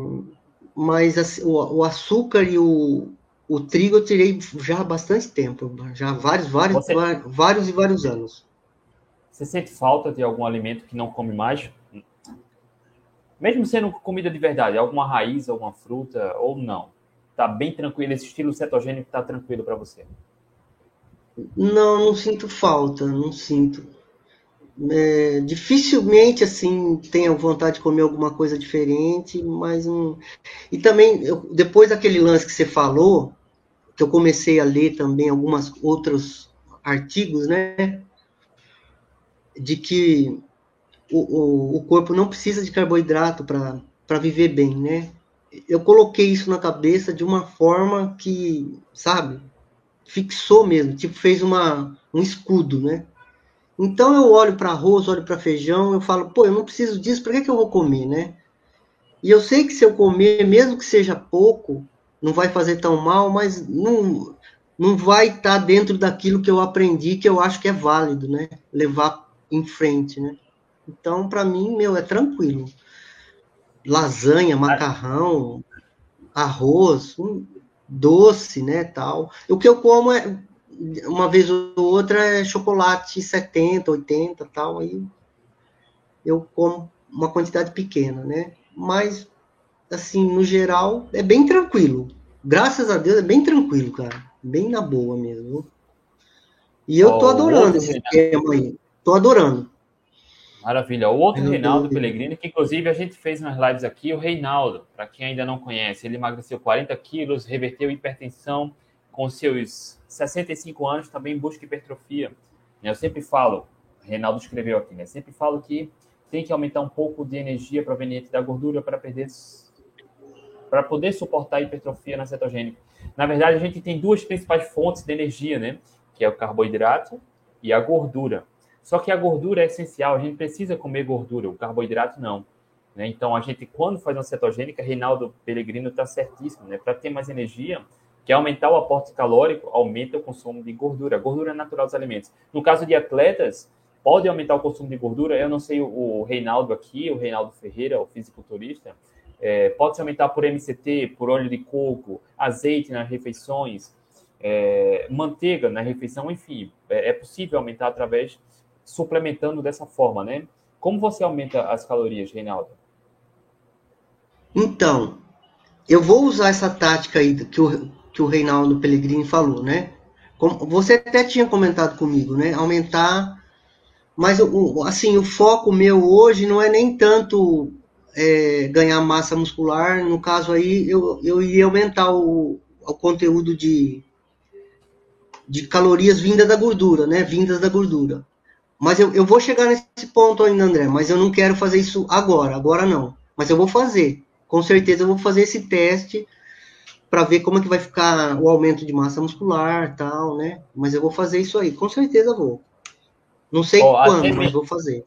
mas assim, o, o, açúcar e o, o trigo eu tirei já há bastante tempo, já há vários, vários, Você... vários e vários anos. Você sente falta de algum alimento que não come mais? Mesmo sendo comida de verdade, alguma raiz, alguma fruta ou não? Tá bem tranquilo, esse estilo cetogênico tá tranquilo para você? Não, não sinto falta, não sinto é, dificilmente assim tenho vontade de comer alguma coisa diferente, mas um... e também eu, depois daquele lance que você falou, que eu comecei a ler também algumas outros artigos, né, de que o, o, o corpo não precisa de carboidrato para viver bem, né? Eu coloquei isso na cabeça de uma forma que, sabe, fixou mesmo, tipo fez uma um escudo, né? Então eu olho para arroz, olho para feijão, eu falo, pô, eu não preciso disso, para que, que eu vou comer, né? E eu sei que se eu comer, mesmo que seja pouco, não vai fazer tão mal, mas não, não vai estar tá dentro daquilo que eu aprendi, que eu acho que é válido, né? Levar em frente, né? Então, para mim, meu, é tranquilo. Lasanha, macarrão, arroz, doce, né, tal. O que eu como é uma vez ou outra é chocolate 70, 80 tal, aí eu como uma quantidade pequena, né? Mas, assim, no geral, é bem tranquilo. Graças a Deus é bem tranquilo, cara. Bem na boa mesmo. E eu tô adorando esse tema aí. Tô adorando. Maravilha. O outro Reinaldo Pellegrini, que inclusive a gente fez umas lives aqui, o Reinaldo, para quem ainda não conhece, ele emagreceu 40 quilos, reverteu hipertensão com seus 65 anos também busca hipertrofia. Né? Eu sempre falo, Reinaldo escreveu aqui, né? Sempre falo que tem que aumentar um pouco de energia proveniente da gordura para perder para poder suportar a hipertrofia na cetogênica. Na verdade, a gente tem duas principais fontes de energia, né? Que é o carboidrato e a gordura. Só que a gordura é essencial, a gente precisa comer gordura, o carboidrato não. Né? Então, a gente, quando faz uma cetogênica, Reinaldo Pellegrino está certíssimo, né? para ter mais energia, que é aumentar o aporte calórico, aumenta o consumo de gordura. Gordura é natural dos alimentos. No caso de atletas, pode aumentar o consumo de gordura. Eu não sei o, o Reinaldo aqui, o Reinaldo Ferreira, o fisiculturista, é, pode se aumentar por MCT, por óleo de coco, azeite nas refeições, é, manteiga na refeição, enfim, é, é possível aumentar através suplementando dessa forma, né? Como você aumenta as calorias, Reinaldo? Então, eu vou usar essa tática aí que o, que o Reinaldo Pellegrini falou, né? Você até tinha comentado comigo, né? Aumentar, mas assim, o foco meu hoje não é nem tanto é, ganhar massa muscular, no caso aí eu, eu ia aumentar o, o conteúdo de, de calorias vindas da gordura, né? Vindas da gordura. Mas eu, eu vou chegar nesse ponto ainda, André, mas eu não quero fazer isso agora, agora não. Mas eu vou fazer. Com certeza eu vou fazer esse teste para ver como é que vai ficar o aumento de massa muscular tal, né? Mas eu vou fazer isso aí, com certeza vou. Não sei oh, quando, mas mesmo, vou fazer.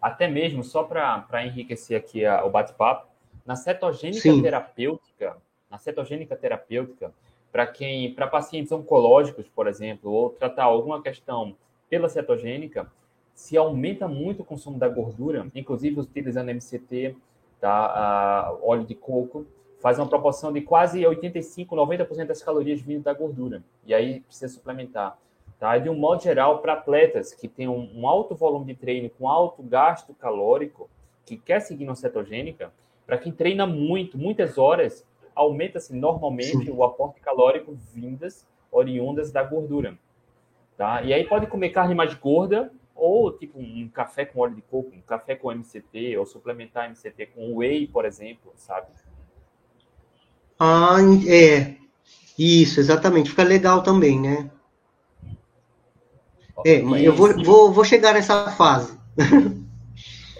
Até mesmo, só para enriquecer aqui a, o bate-papo, na cetogênica Sim. terapêutica, na cetogênica terapêutica, para quem, para pacientes oncológicos, por exemplo, ou tratar alguma questão pela cetogênica, se aumenta muito o consumo da gordura, inclusive utilizando MCT, tá, uh, óleo de coco, faz uma proporção de quase 85, 90% das calorias vindo da gordura. E aí precisa suplementar. Tá? De um modo geral, para atletas que têm um, um, alto volume de treino com alto gasto calórico, que quer seguir uma cetogênica, para quem treina muito, muitas horas, aumenta-se normalmente Sim. o aporte calórico vindas oriundas da gordura. Tá? E aí pode comer carne mais gorda, ou tipo um café com óleo de coco, um café com MCT, ou suplementar MCT com whey, por exemplo, sabe? Ah, é. Isso, exatamente. Fica legal também, né? É, eu vou, vou, vou chegar nessa fase.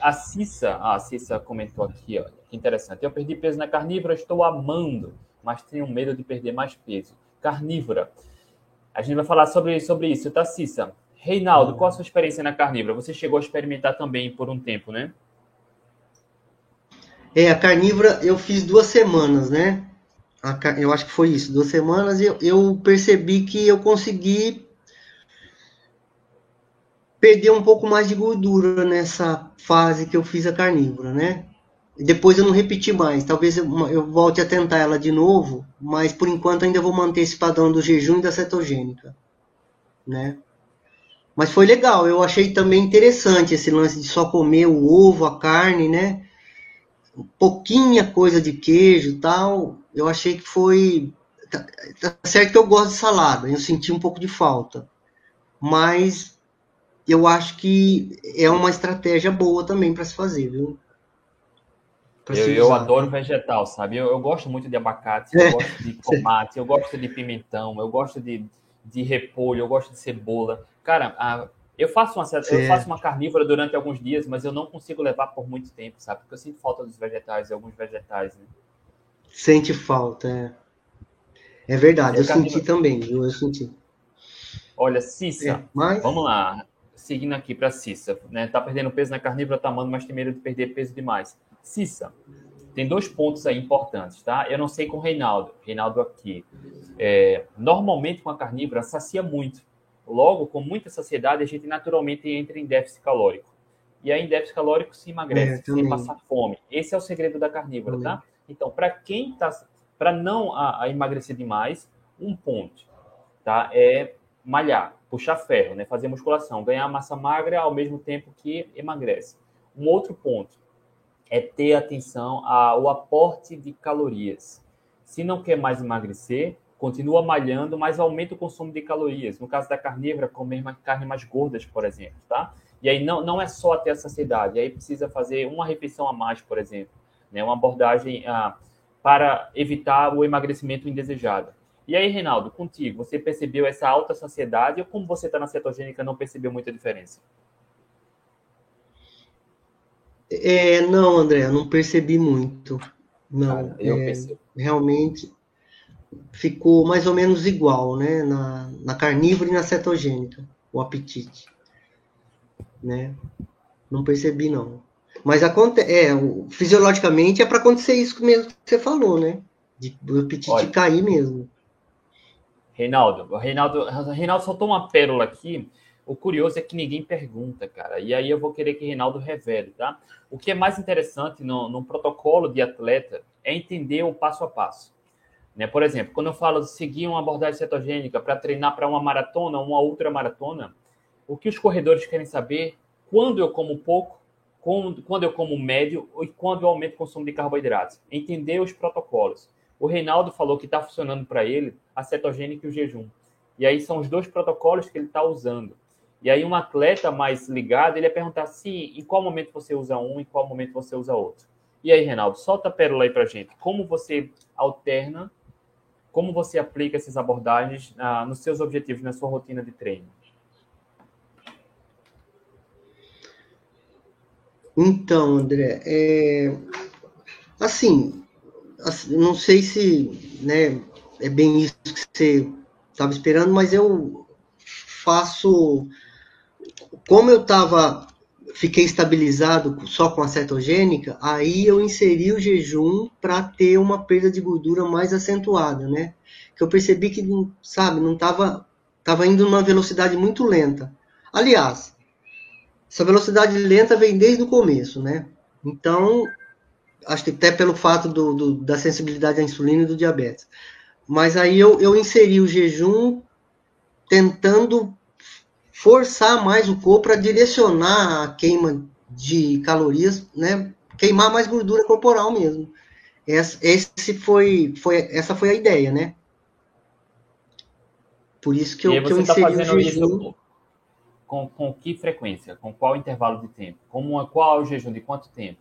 A Cissa, a Cissa comentou aqui, ó, que interessante. Eu perdi peso na carnívora, estou amando, mas tenho medo de perder mais peso. Carnívora. A gente vai falar sobre, sobre isso, tá, Cissa? Reinaldo, qual a sua experiência na carnívora? Você chegou a experimentar também por um tempo, né? É, a carnívora eu fiz duas semanas, né? Eu acho que foi isso, duas semanas, eu, eu percebi que eu consegui perder um pouco mais de gordura nessa fase que eu fiz a carnívora, né? Depois eu não repeti mais. Talvez eu, eu, volte a tentar ela de novo, mas por enquanto ainda vou manter esse padrão do jejum e da cetogênica, né? Mas foi legal. Eu achei também interessante esse lance de só comer o ovo, a carne, né? Pouquinha coisa de queijo, tal. Eu achei que foi tá, tá certo que eu gosto de salada. Eu senti um pouco de falta, mas eu acho que é uma estratégia boa também para se fazer, viu? Eu, eu, adoro vegetal, sabe? Eu, eu, gosto muito de abacate, eu é. gosto de tomate, eu gosto de pimentão, eu gosto de, de repolho, eu gosto de cebola. Cara, a, eu faço, uma, eu faço uma carnívora durante alguns dias, mas eu não consigo levar por muito tempo, sabe? Porque eu sinto falta dos vegetais, alguns vegetais, né? Sente falta, é. É verdade, eu, eu senti também, viu? Eu senti. Olha, Cissa, é, mas... vamos lá. Seguindo aqui para Cissa, né? Tá perdendo peso na carnívora, tá amando, mas tem medo de perder peso demais. Cissa, tem dois pontos aí importantes, tá? Eu não sei com o Reinaldo, Reinaldo aqui. É, normalmente com a carnívora sacia muito. Logo, com muita saciedade, a gente naturalmente entra em déficit calórico. E aí, em déficit calórico, se emagrece, é, sem passar fome. Esse é o segredo da carnívora, tá? Então, para quem tá. Para não a, a emagrecer demais, um ponto, tá? É malhar, puxar ferro, né? Fazer musculação, ganhar massa magra ao mesmo tempo que emagrece. Um outro ponto, é ter atenção ao aporte de calorias. Se não quer mais emagrecer, continua malhando, mas aumenta o consumo de calorias. No caso da carnívora, comer mais carne mais gordas, por exemplo, tá? E aí não, não é só até a saciedade, aí precisa fazer uma refeição a mais, por exemplo, né? Uma abordagem ah, para evitar o emagrecimento indesejado. E aí, Reinaldo, contigo, você percebeu essa alta saciedade ou como você está na cetogênica não percebeu muita diferença? É, não, André, não percebi muito. Não, eu é, percebi. realmente ficou mais ou menos igual, né? Na, na carnívora e na cetogênica, o apetite. né? Não percebi, não. Mas acontece, é, fisiologicamente é para acontecer isso mesmo que você falou, né? De, o apetite Olha, cair mesmo. Reinaldo, Reinaldo, Reinaldo soltou uma pérola aqui. O curioso é que ninguém pergunta, cara. E aí eu vou querer que Reinaldo revele, tá? O que é mais interessante no, no protocolo de atleta é entender o passo a passo. Né? Por exemplo, quando eu falo seguir uma abordagem cetogênica para treinar para uma maratona, uma ultramaratona, o que os corredores querem saber quando eu como pouco, quando, quando eu como médio e quando eu aumento o consumo de carboidratos. Entender os protocolos. O Reinaldo falou que está funcionando para ele a cetogênica e o jejum. E aí são os dois protocolos que ele está usando. E aí um atleta mais ligado, ele ia perguntar se em qual momento você usa um, em qual momento você usa outro. E aí, Reinaldo, solta a pérola aí para gente. Como você alterna, como você aplica essas abordagens ah, nos seus objetivos, na sua rotina de treino? Então, André, é... assim, não sei se né, é bem isso que você estava esperando, mas eu faço. Como eu estava. Fiquei estabilizado só com a cetogênica, aí eu inseri o jejum para ter uma perda de gordura mais acentuada, né? Que eu percebi que, sabe, não estava tava indo numa velocidade muito lenta. Aliás, essa velocidade lenta vem desde o começo, né? Então, acho que até pelo fato do, do, da sensibilidade à insulina e do diabetes. Mas aí eu, eu inseri o jejum tentando forçar mais o corpo para direcionar a queima de calorias, né? Queimar mais gordura corporal mesmo. Essa, esse foi, foi, essa foi a ideia, né? Por isso que eu, que eu tá inseri o jejum. Com, com que frequência? Com qual intervalo de tempo? Como, qual é o jejum? De quanto tempo?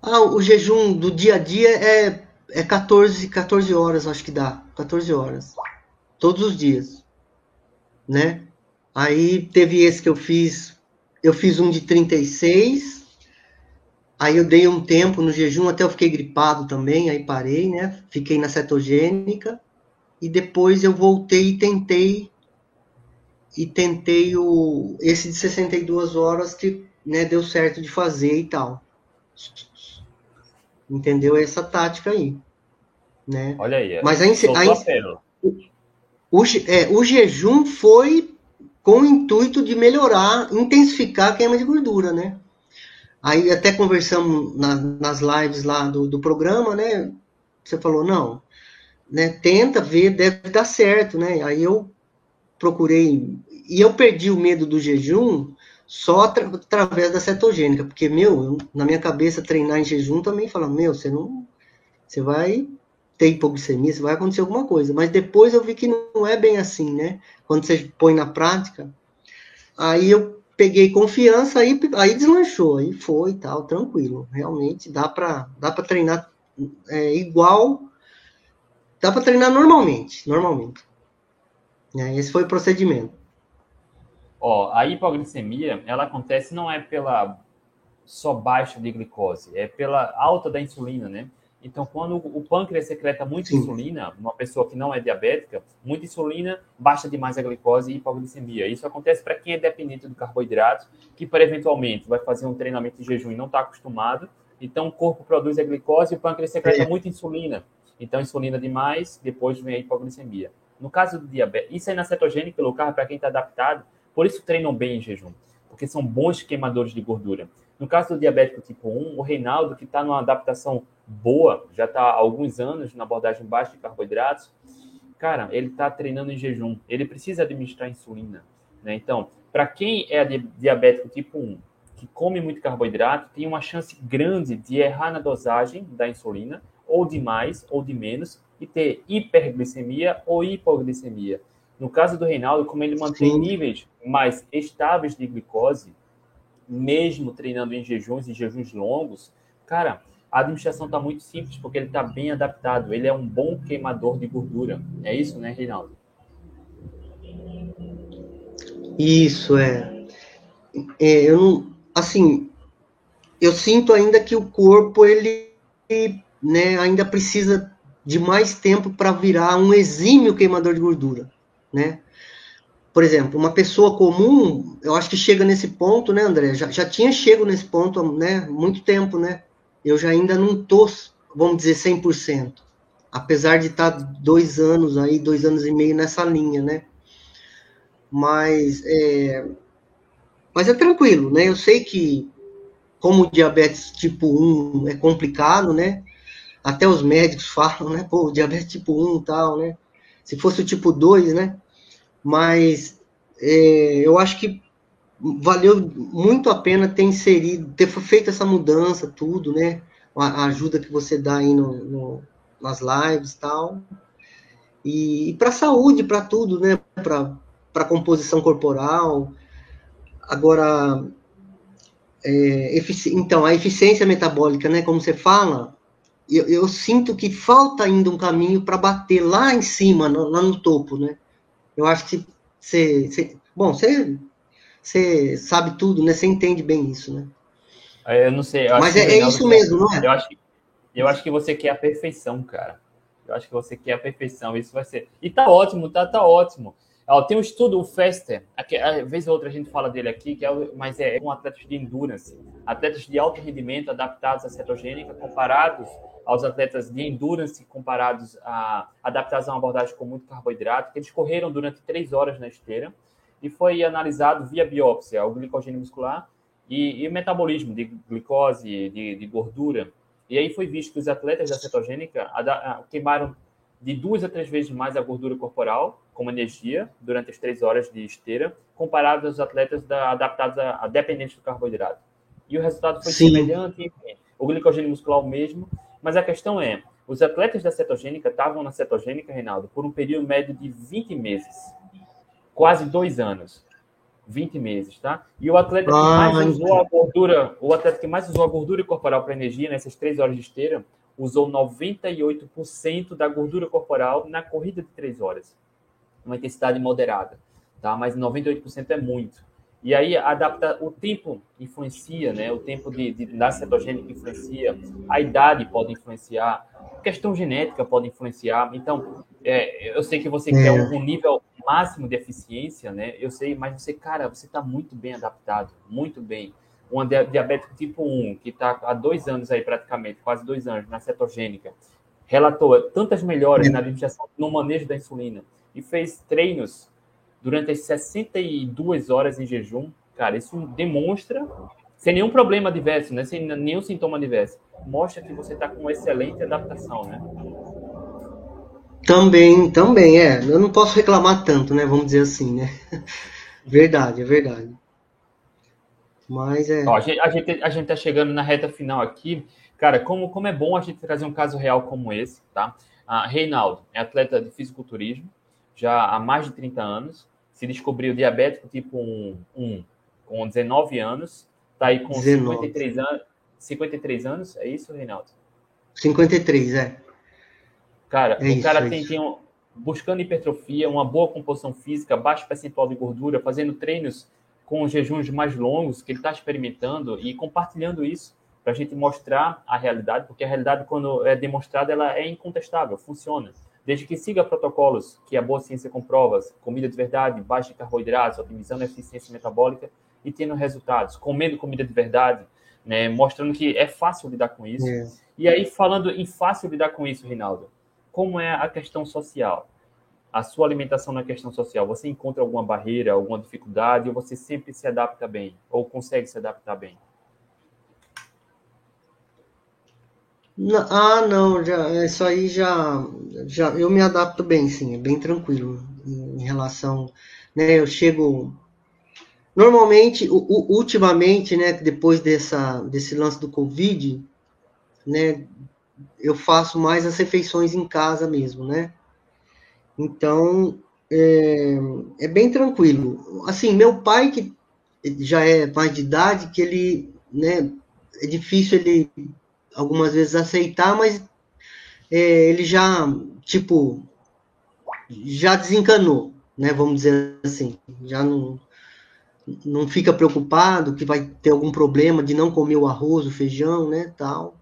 Ah, o jejum do dia a dia é, é 14, 14 horas, acho que dá. 14 horas. Todos os dias. Né? Aí teve esse que eu fiz. Eu fiz um de 36. Aí eu dei um tempo no jejum, até eu fiquei gripado também, aí parei, né? Fiquei na cetogênica. E depois eu voltei e tentei e tentei o esse de 62 horas que né, deu certo de fazer e tal. Entendeu essa tática aí, né? Olha aí. Mas a, a, o, é, o jejum foi com o intuito de melhorar, intensificar a queima de gordura, né? Aí até conversamos na, nas lives lá do, do programa, né? Você falou, não, né? Tenta ver, deve dar certo, né? Aí eu procurei. E eu perdi o medo do jejum só através da cetogênica, porque, meu, eu, na minha cabeça, treinar em jejum também fala, meu, você não. Você vai ter hipoglicemia, vai acontecer alguma coisa. Mas depois eu vi que não é bem assim, né? Quando você põe na prática. Aí eu peguei confiança, aí, aí deslanchou, aí foi tal, tranquilo. Realmente dá para dá treinar é, igual. Dá para treinar normalmente, normalmente. É, esse foi o procedimento. Ó, a hipoglicemia, ela acontece não é pela só baixa de glicose, é pela alta da insulina, né? Então, quando o pâncreas secreta muita insulina, uma pessoa que não é diabética, muita insulina, baixa demais a glicose e hipoglicemia. Isso acontece para quem é dependente do carboidrato, que para eventualmente vai fazer um treinamento de jejum e não está acostumado. Então, o corpo produz a glicose e o pâncreas secreta é. muita insulina. Então, insulina demais, depois vem a hipoglicemia. No caso do diabetes, isso é na cetogênica low carb, para quem está adaptado, por isso treinam bem em jejum, porque são bons queimadores de gordura. No caso do diabético tipo 1, o Reinaldo, que está numa adaptação boa, já está há alguns anos na abordagem baixa de carboidratos, cara, ele está treinando em jejum, ele precisa administrar insulina. Né? Então, para quem é diabético tipo 1, que come muito carboidrato, tem uma chance grande de errar na dosagem da insulina, ou de mais ou de menos, e ter hiperglicemia ou hipoglicemia. No caso do Reinaldo, como ele mantém Sim. níveis mais estáveis de glicose, mesmo treinando em jejuns e jejuns longos, cara, a administração está muito simples porque ele está bem adaptado. Ele é um bom queimador de gordura. É isso, né, Reinaldo? Isso é. é eu não, assim, eu sinto ainda que o corpo ele, né, ainda precisa de mais tempo para virar um exímio queimador de gordura né? Por exemplo, uma pessoa comum, eu acho que chega nesse ponto, né, André? Já, já tinha chego nesse ponto, né, muito tempo, né? Eu já ainda não tô, vamos dizer, 100%. Apesar de estar tá dois anos aí, dois anos e meio nessa linha, né? Mas é, mas é tranquilo, né? Eu sei que, como diabetes tipo 1 é complicado, né? Até os médicos falam, né? Pô, diabetes tipo 1 e tal, né? Se fosse o tipo 2, né? Mas é, eu acho que valeu muito a pena ter inserido, ter feito essa mudança, tudo, né? A, ajuda que você dá aí no, no nas lives tal. E, e para saúde, para tudo, né? Para composição corporal. Agora, é, então, a eficiência metabólica, né? Como você fala, eu, eu sinto que falta ainda um caminho para bater lá em cima, no, lá no topo, né? Eu acho que você, bom, você, você sabe tudo, né? Você entende bem isso, né? É, eu não sei. Eu Mas é, é isso mesmo, não é? Eu acho, eu acho que você quer a perfeição, cara. Eu acho que você quer a perfeição. Isso vai ser. E tá ótimo, tá, tá ótimo. Ó, tem um estudo, o Fester, aqui, a vez ou outra a gente fala dele aqui, que é, mas é um atleta de endurance, atletas de alto rendimento adaptados à cetogênica comparados aos atletas de endurance comparados a adaptados a uma abordagem com muito carboidrato, que eles correram durante três horas na esteira e foi analisado via biópsia o glicogênio muscular e, e o metabolismo de glicose, de, de, gordura. E aí foi visto que os atletas da cetogênica queimaram de duas a três vezes mais a gordura corporal como energia durante as três horas de esteira, comparado aos atletas da, adaptados a, a dependentes do carboidrato. E o resultado foi Sim. semelhante, enfim, o glicogênio muscular o mesmo, mas a questão é, os atletas da cetogênica estavam na cetogênica, Reinaldo, por um período médio de 20 meses, quase dois anos. 20 meses, tá? E o atleta que ah, mais usou a gordura, o atleta que mais usou a gordura corporal para energia nessas três horas de esteira, usou 98% da gordura corporal na corrida de três horas. Uma intensidade moderada, tá? Mas 98% é muito. E aí adapta o tempo influencia, né? O tempo de, de da cetogênica influencia, a idade pode influenciar, questão genética pode influenciar. Então, é, eu sei que você é. quer um nível máximo de eficiência, né? Eu sei, mas você, cara, você está muito bem adaptado, muito bem um diabético tipo 1, que está há dois anos aí praticamente, quase dois anos, na cetogênica, relatou tantas melhoras na administração, no manejo da insulina, e fez treinos durante as 62 horas em jejum, cara, isso demonstra, sem nenhum problema adverso, né, sem nenhum sintoma adverso, mostra que você está com excelente adaptação, né? Também, também, é. Eu não posso reclamar tanto, né? Vamos dizer assim, né? Verdade, é verdade. Mas é. Ó, a, gente, a, gente, a gente tá chegando na reta final aqui. Cara, como, como é bom a gente trazer um caso real como esse, tá? A Reinaldo é atleta de fisiculturismo, já há mais de 30 anos, se descobriu diabético tipo 1, 1 com 19 anos, tá aí com 53 anos, 53 anos, é isso, Reinaldo? 53, é. Cara, é o isso, cara é tem, tem um, buscando hipertrofia, uma boa composição física, baixo percentual de gordura, fazendo treinos com jejuns mais longos que ele está experimentando e compartilhando isso para a gente mostrar a realidade, porque a realidade, quando é demonstrada, ela é incontestável, funciona. Desde que siga protocolos que a boa ciência comprova, comida de verdade, baixa em carboidratos, otimizando a eficiência metabólica e tendo resultados, comendo comida de verdade, né, mostrando que é fácil lidar com isso. É. E aí, falando em fácil lidar com isso, Rinaldo, como é a questão social? a sua alimentação na questão social, você encontra alguma barreira, alguma dificuldade, ou você sempre se adapta bem, ou consegue se adaptar bem? Ah, não, já, isso aí já, já, eu me adapto bem, sim, é bem tranquilo em relação, né, eu chego, normalmente, u, ultimamente, né, depois dessa, desse lance do Covid, né, eu faço mais as refeições em casa mesmo, né, então, é, é, bem tranquilo. Assim, meu pai, que já é mais de idade, que ele, né, é difícil ele algumas vezes aceitar, mas é, ele já, tipo, já desencanou, né, vamos dizer assim, já não, não fica preocupado que vai ter algum problema de não comer o arroz, o feijão, né, tal.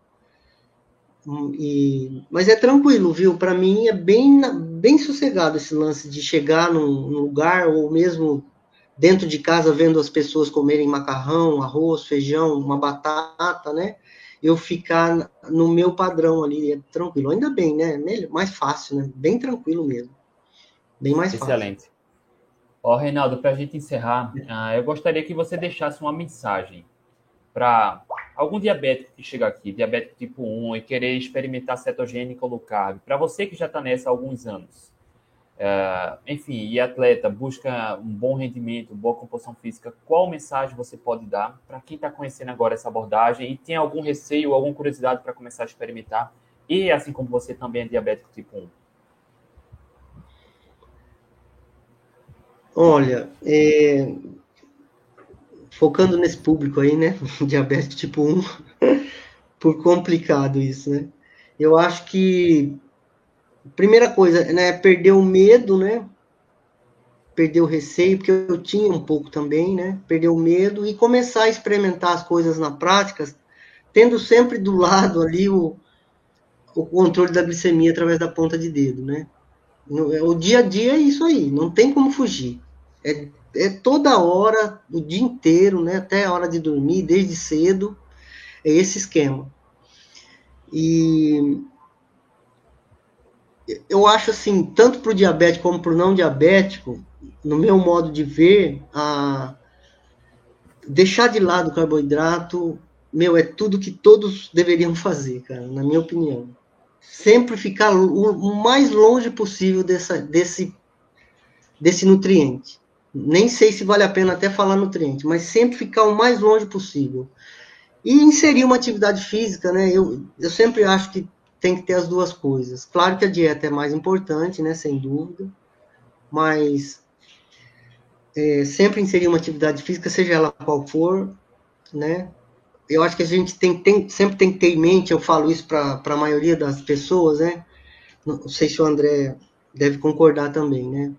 E, mas é tranquilo, viu? Para mim é bem, bem sossegado esse lance de chegar num, num, lugar ou mesmo dentro de casa vendo as pessoas comerem macarrão, arroz, feijão, uma batata, né? Eu ficar no meu padrão ali, é tranquilo. Ainda bem, né? Mais fácil, né? Bem tranquilo mesmo. Bem mais Excelente. fácil. Excelente. Ó, Reinaldo, para a gente encerrar, uh, eu gostaria que você deixasse uma mensagem para algum diabético que chega aqui, diabético tipo 1, e querer experimentar cetogênica ou low carb, para você que já está nessa há alguns anos, uh, enfim, e atleta, busca um bom rendimento, boa composição física, qual mensagem você pode dar para quem está conhecendo agora essa abordagem e tem algum receio, alguma curiosidade para começar a experimentar, e assim como você também é diabético tipo 1? Olha, é, focando nesse público aí, né? Diabetes tipo 1, por complicado isso, né? Eu acho que primeira coisa, né, perder o medo, né? Perder o receio, porque eu tinha um pouco também, né? Perder o medo e começar a experimentar as coisas na prática, tendo sempre do lado ali o, o controle da glicemia através da ponta de dedo, né? O dia a dia é isso aí, não tem como fugir. É é toda hora, o dia inteiro, né, até a hora de dormir, desde cedo, é esse esquema. E eu acho assim, tanto para o diabético como para o não diabético, no meu modo de ver, a deixar de lado o carboidrato, meu, é tudo que todos deveriam fazer, cara, na minha opinião. Sempre ficar o mais longe possível dessa, desse, desse nutriente nem sei se vale a pena até falar nutriente, mas sempre ficar o mais longe possível. E inserir uma atividade física, né? Eu, eu sempre acho que tem que ter as duas coisas. Claro que a dieta é mais importante, né? Sem dúvida, mas é, sempre inserir uma atividade física, seja ela qual for, né? Eu acho que a gente tem, tem sempre tem que ter em mente, eu falo isso para a maioria das pessoas, né? Não sei se o André deve concordar também, né?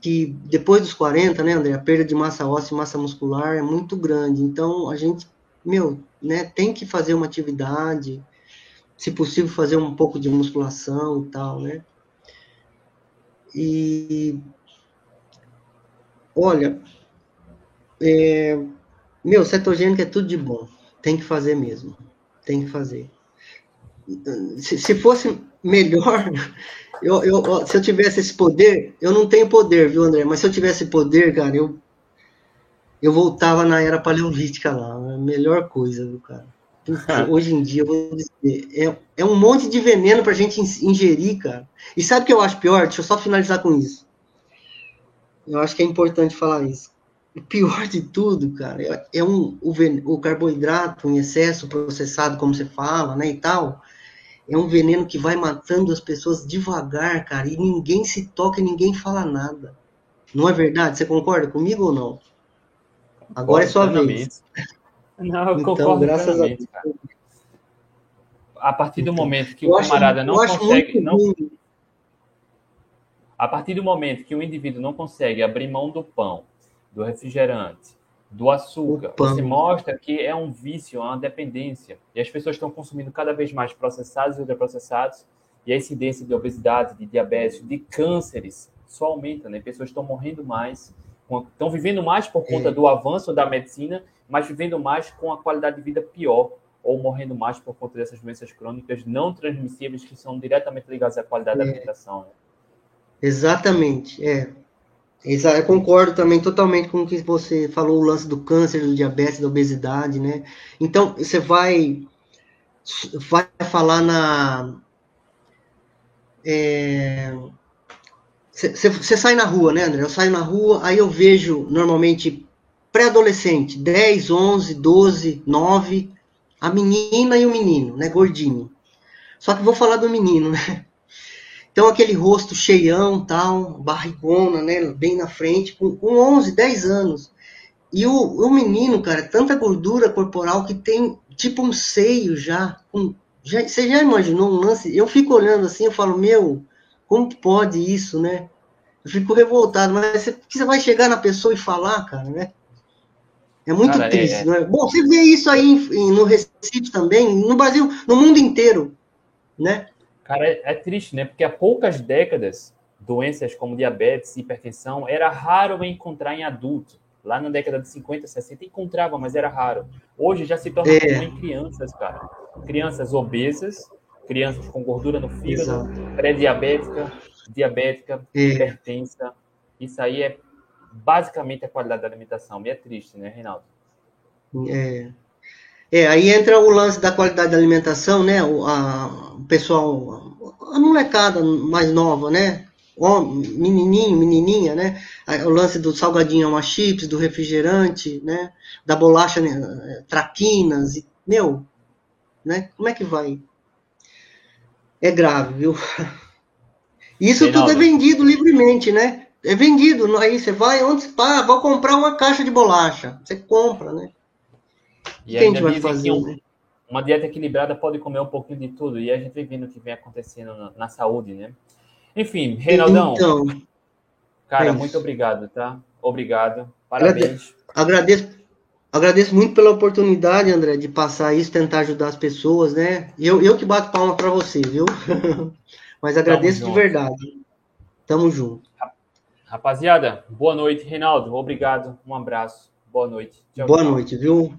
que depois dos 40, né, André, a perda de massa óssea e massa muscular é muito grande. Então, a gente, meu, né, tem que fazer uma atividade, se possível, fazer um pouco de musculação e tal, né? E, olha, é, meu, cetogênico é tudo de bom. Tem que fazer mesmo. Tem que fazer. Se, se fosse melhor, eu, eu, se eu tivesse esse poder, eu não tenho poder, viu, André? Mas se eu tivesse poder, cara, eu, eu voltava na era paleolítica lá. A melhor coisa, viu, cara? Hoje em dia, eu vou dizer, é, é um monte de veneno pra gente ingerir, cara. E sabe o que eu acho pior? Deixa eu só finalizar com isso. Eu acho que é importante falar isso. O pior de tudo, cara, é, é um, o, o carboidrato em excesso processado, como você fala, né, e tal é um veneno que vai matando as pessoas devagar, cara, e ninguém se toca e ninguém fala nada. Não é verdade? Você concorda comigo ou não? Agora é sua vez. Não, eu então, concordo graças a Deus. Cara. A partir do então, momento que o camarada acho, não consegue. Não, a partir do momento que o indivíduo não consegue abrir mão do pão, do refrigerante, do açúcar. Você mostra que é um vício, é uma dependência. E as pessoas estão consumindo cada vez mais processados e ultraprocessados, e a incidência de obesidade, de diabetes, de cânceres só aumenta, né? Pessoas estão morrendo mais, estão vivendo mais por conta é. do avanço da medicina, mas vivendo mais com a qualidade de vida pior, ou morrendo mais por conta dessas doenças crônicas não transmissíveis que são diretamente ligadas à qualidade é. da alimentação. Né? Exatamente, é. Eu concordo também totalmente com o que você falou, o lance do câncer, do diabetes, da obesidade, né? Então, você vai, vai falar na... Você é, sai na rua, né, André? Eu saio na rua, aí eu vejo, normalmente, pré-adolescente, 10, 11, 12, 9, a menina e o menino, né, gordinho. Só que vou falar do menino, né? Então, aquele rosto cheião, tal, barrigona, né, bem na frente, com, com 11, 10 anos. E o, o menino, cara, tanta gordura corporal que tem tipo um seio já, um, já. Você já imaginou um lance? Eu fico olhando assim, eu falo, meu, como pode isso, né? Eu fico revoltado, mas você, você vai chegar na pessoa e falar, cara, né? É muito Cara, é, triste, é, não é? Bom, você vê isso aí em, no Recife também, no Brasil, no mundo inteiro, né? Cara, é, é, triste, né? Porque há poucas décadas, doenças como diabetes e hipertensão era raro encontrar em adulto. Lá na década de 50, 60 encontrava, mas era raro. Hoje já se torna é. em crianças, cara. Crianças obesas, crianças com gordura no fígado, pré-diabética, diabética, é. hipertensa. Isso aí é basicamente a qualidade da alimentação. E é triste, né, Reinaldo? É. É, aí entra o lance da qualidade da alimentação, né? O, a, o pessoal, a molecada mais nova, né? O menininho, menininha, né? O lance do salgadinho uma chips, do refrigerante, né? Da bolacha, né? traquinas, e, meu, né? Como é que vai? É grave, viu? Isso tudo é vendido livremente, né? É vendido, aí você vai, onde pá, vou comprar uma caixa de bolacha. Você compra, né? E o que a gente vai fazer? Um, né? Uma dieta equilibrada pode comer um pouquinho de tudo, e a gente vem vendo o que vem acontecendo na, na saúde, né? Enfim, Reinaldão. Então, cara, é muito obrigado, tá? Obrigado. Parabéns. Agradeço, agradeço muito pela oportunidade, André, de passar isso, tentar ajudar as pessoas, né? Eu, eu que bato palma para você, viu? Mas agradeço de verdade. Tamo junto. Rapaziada, boa noite, Reinaldo. Obrigado. Um abraço. Boa noite. Tchau, boa tchau. noite, viu?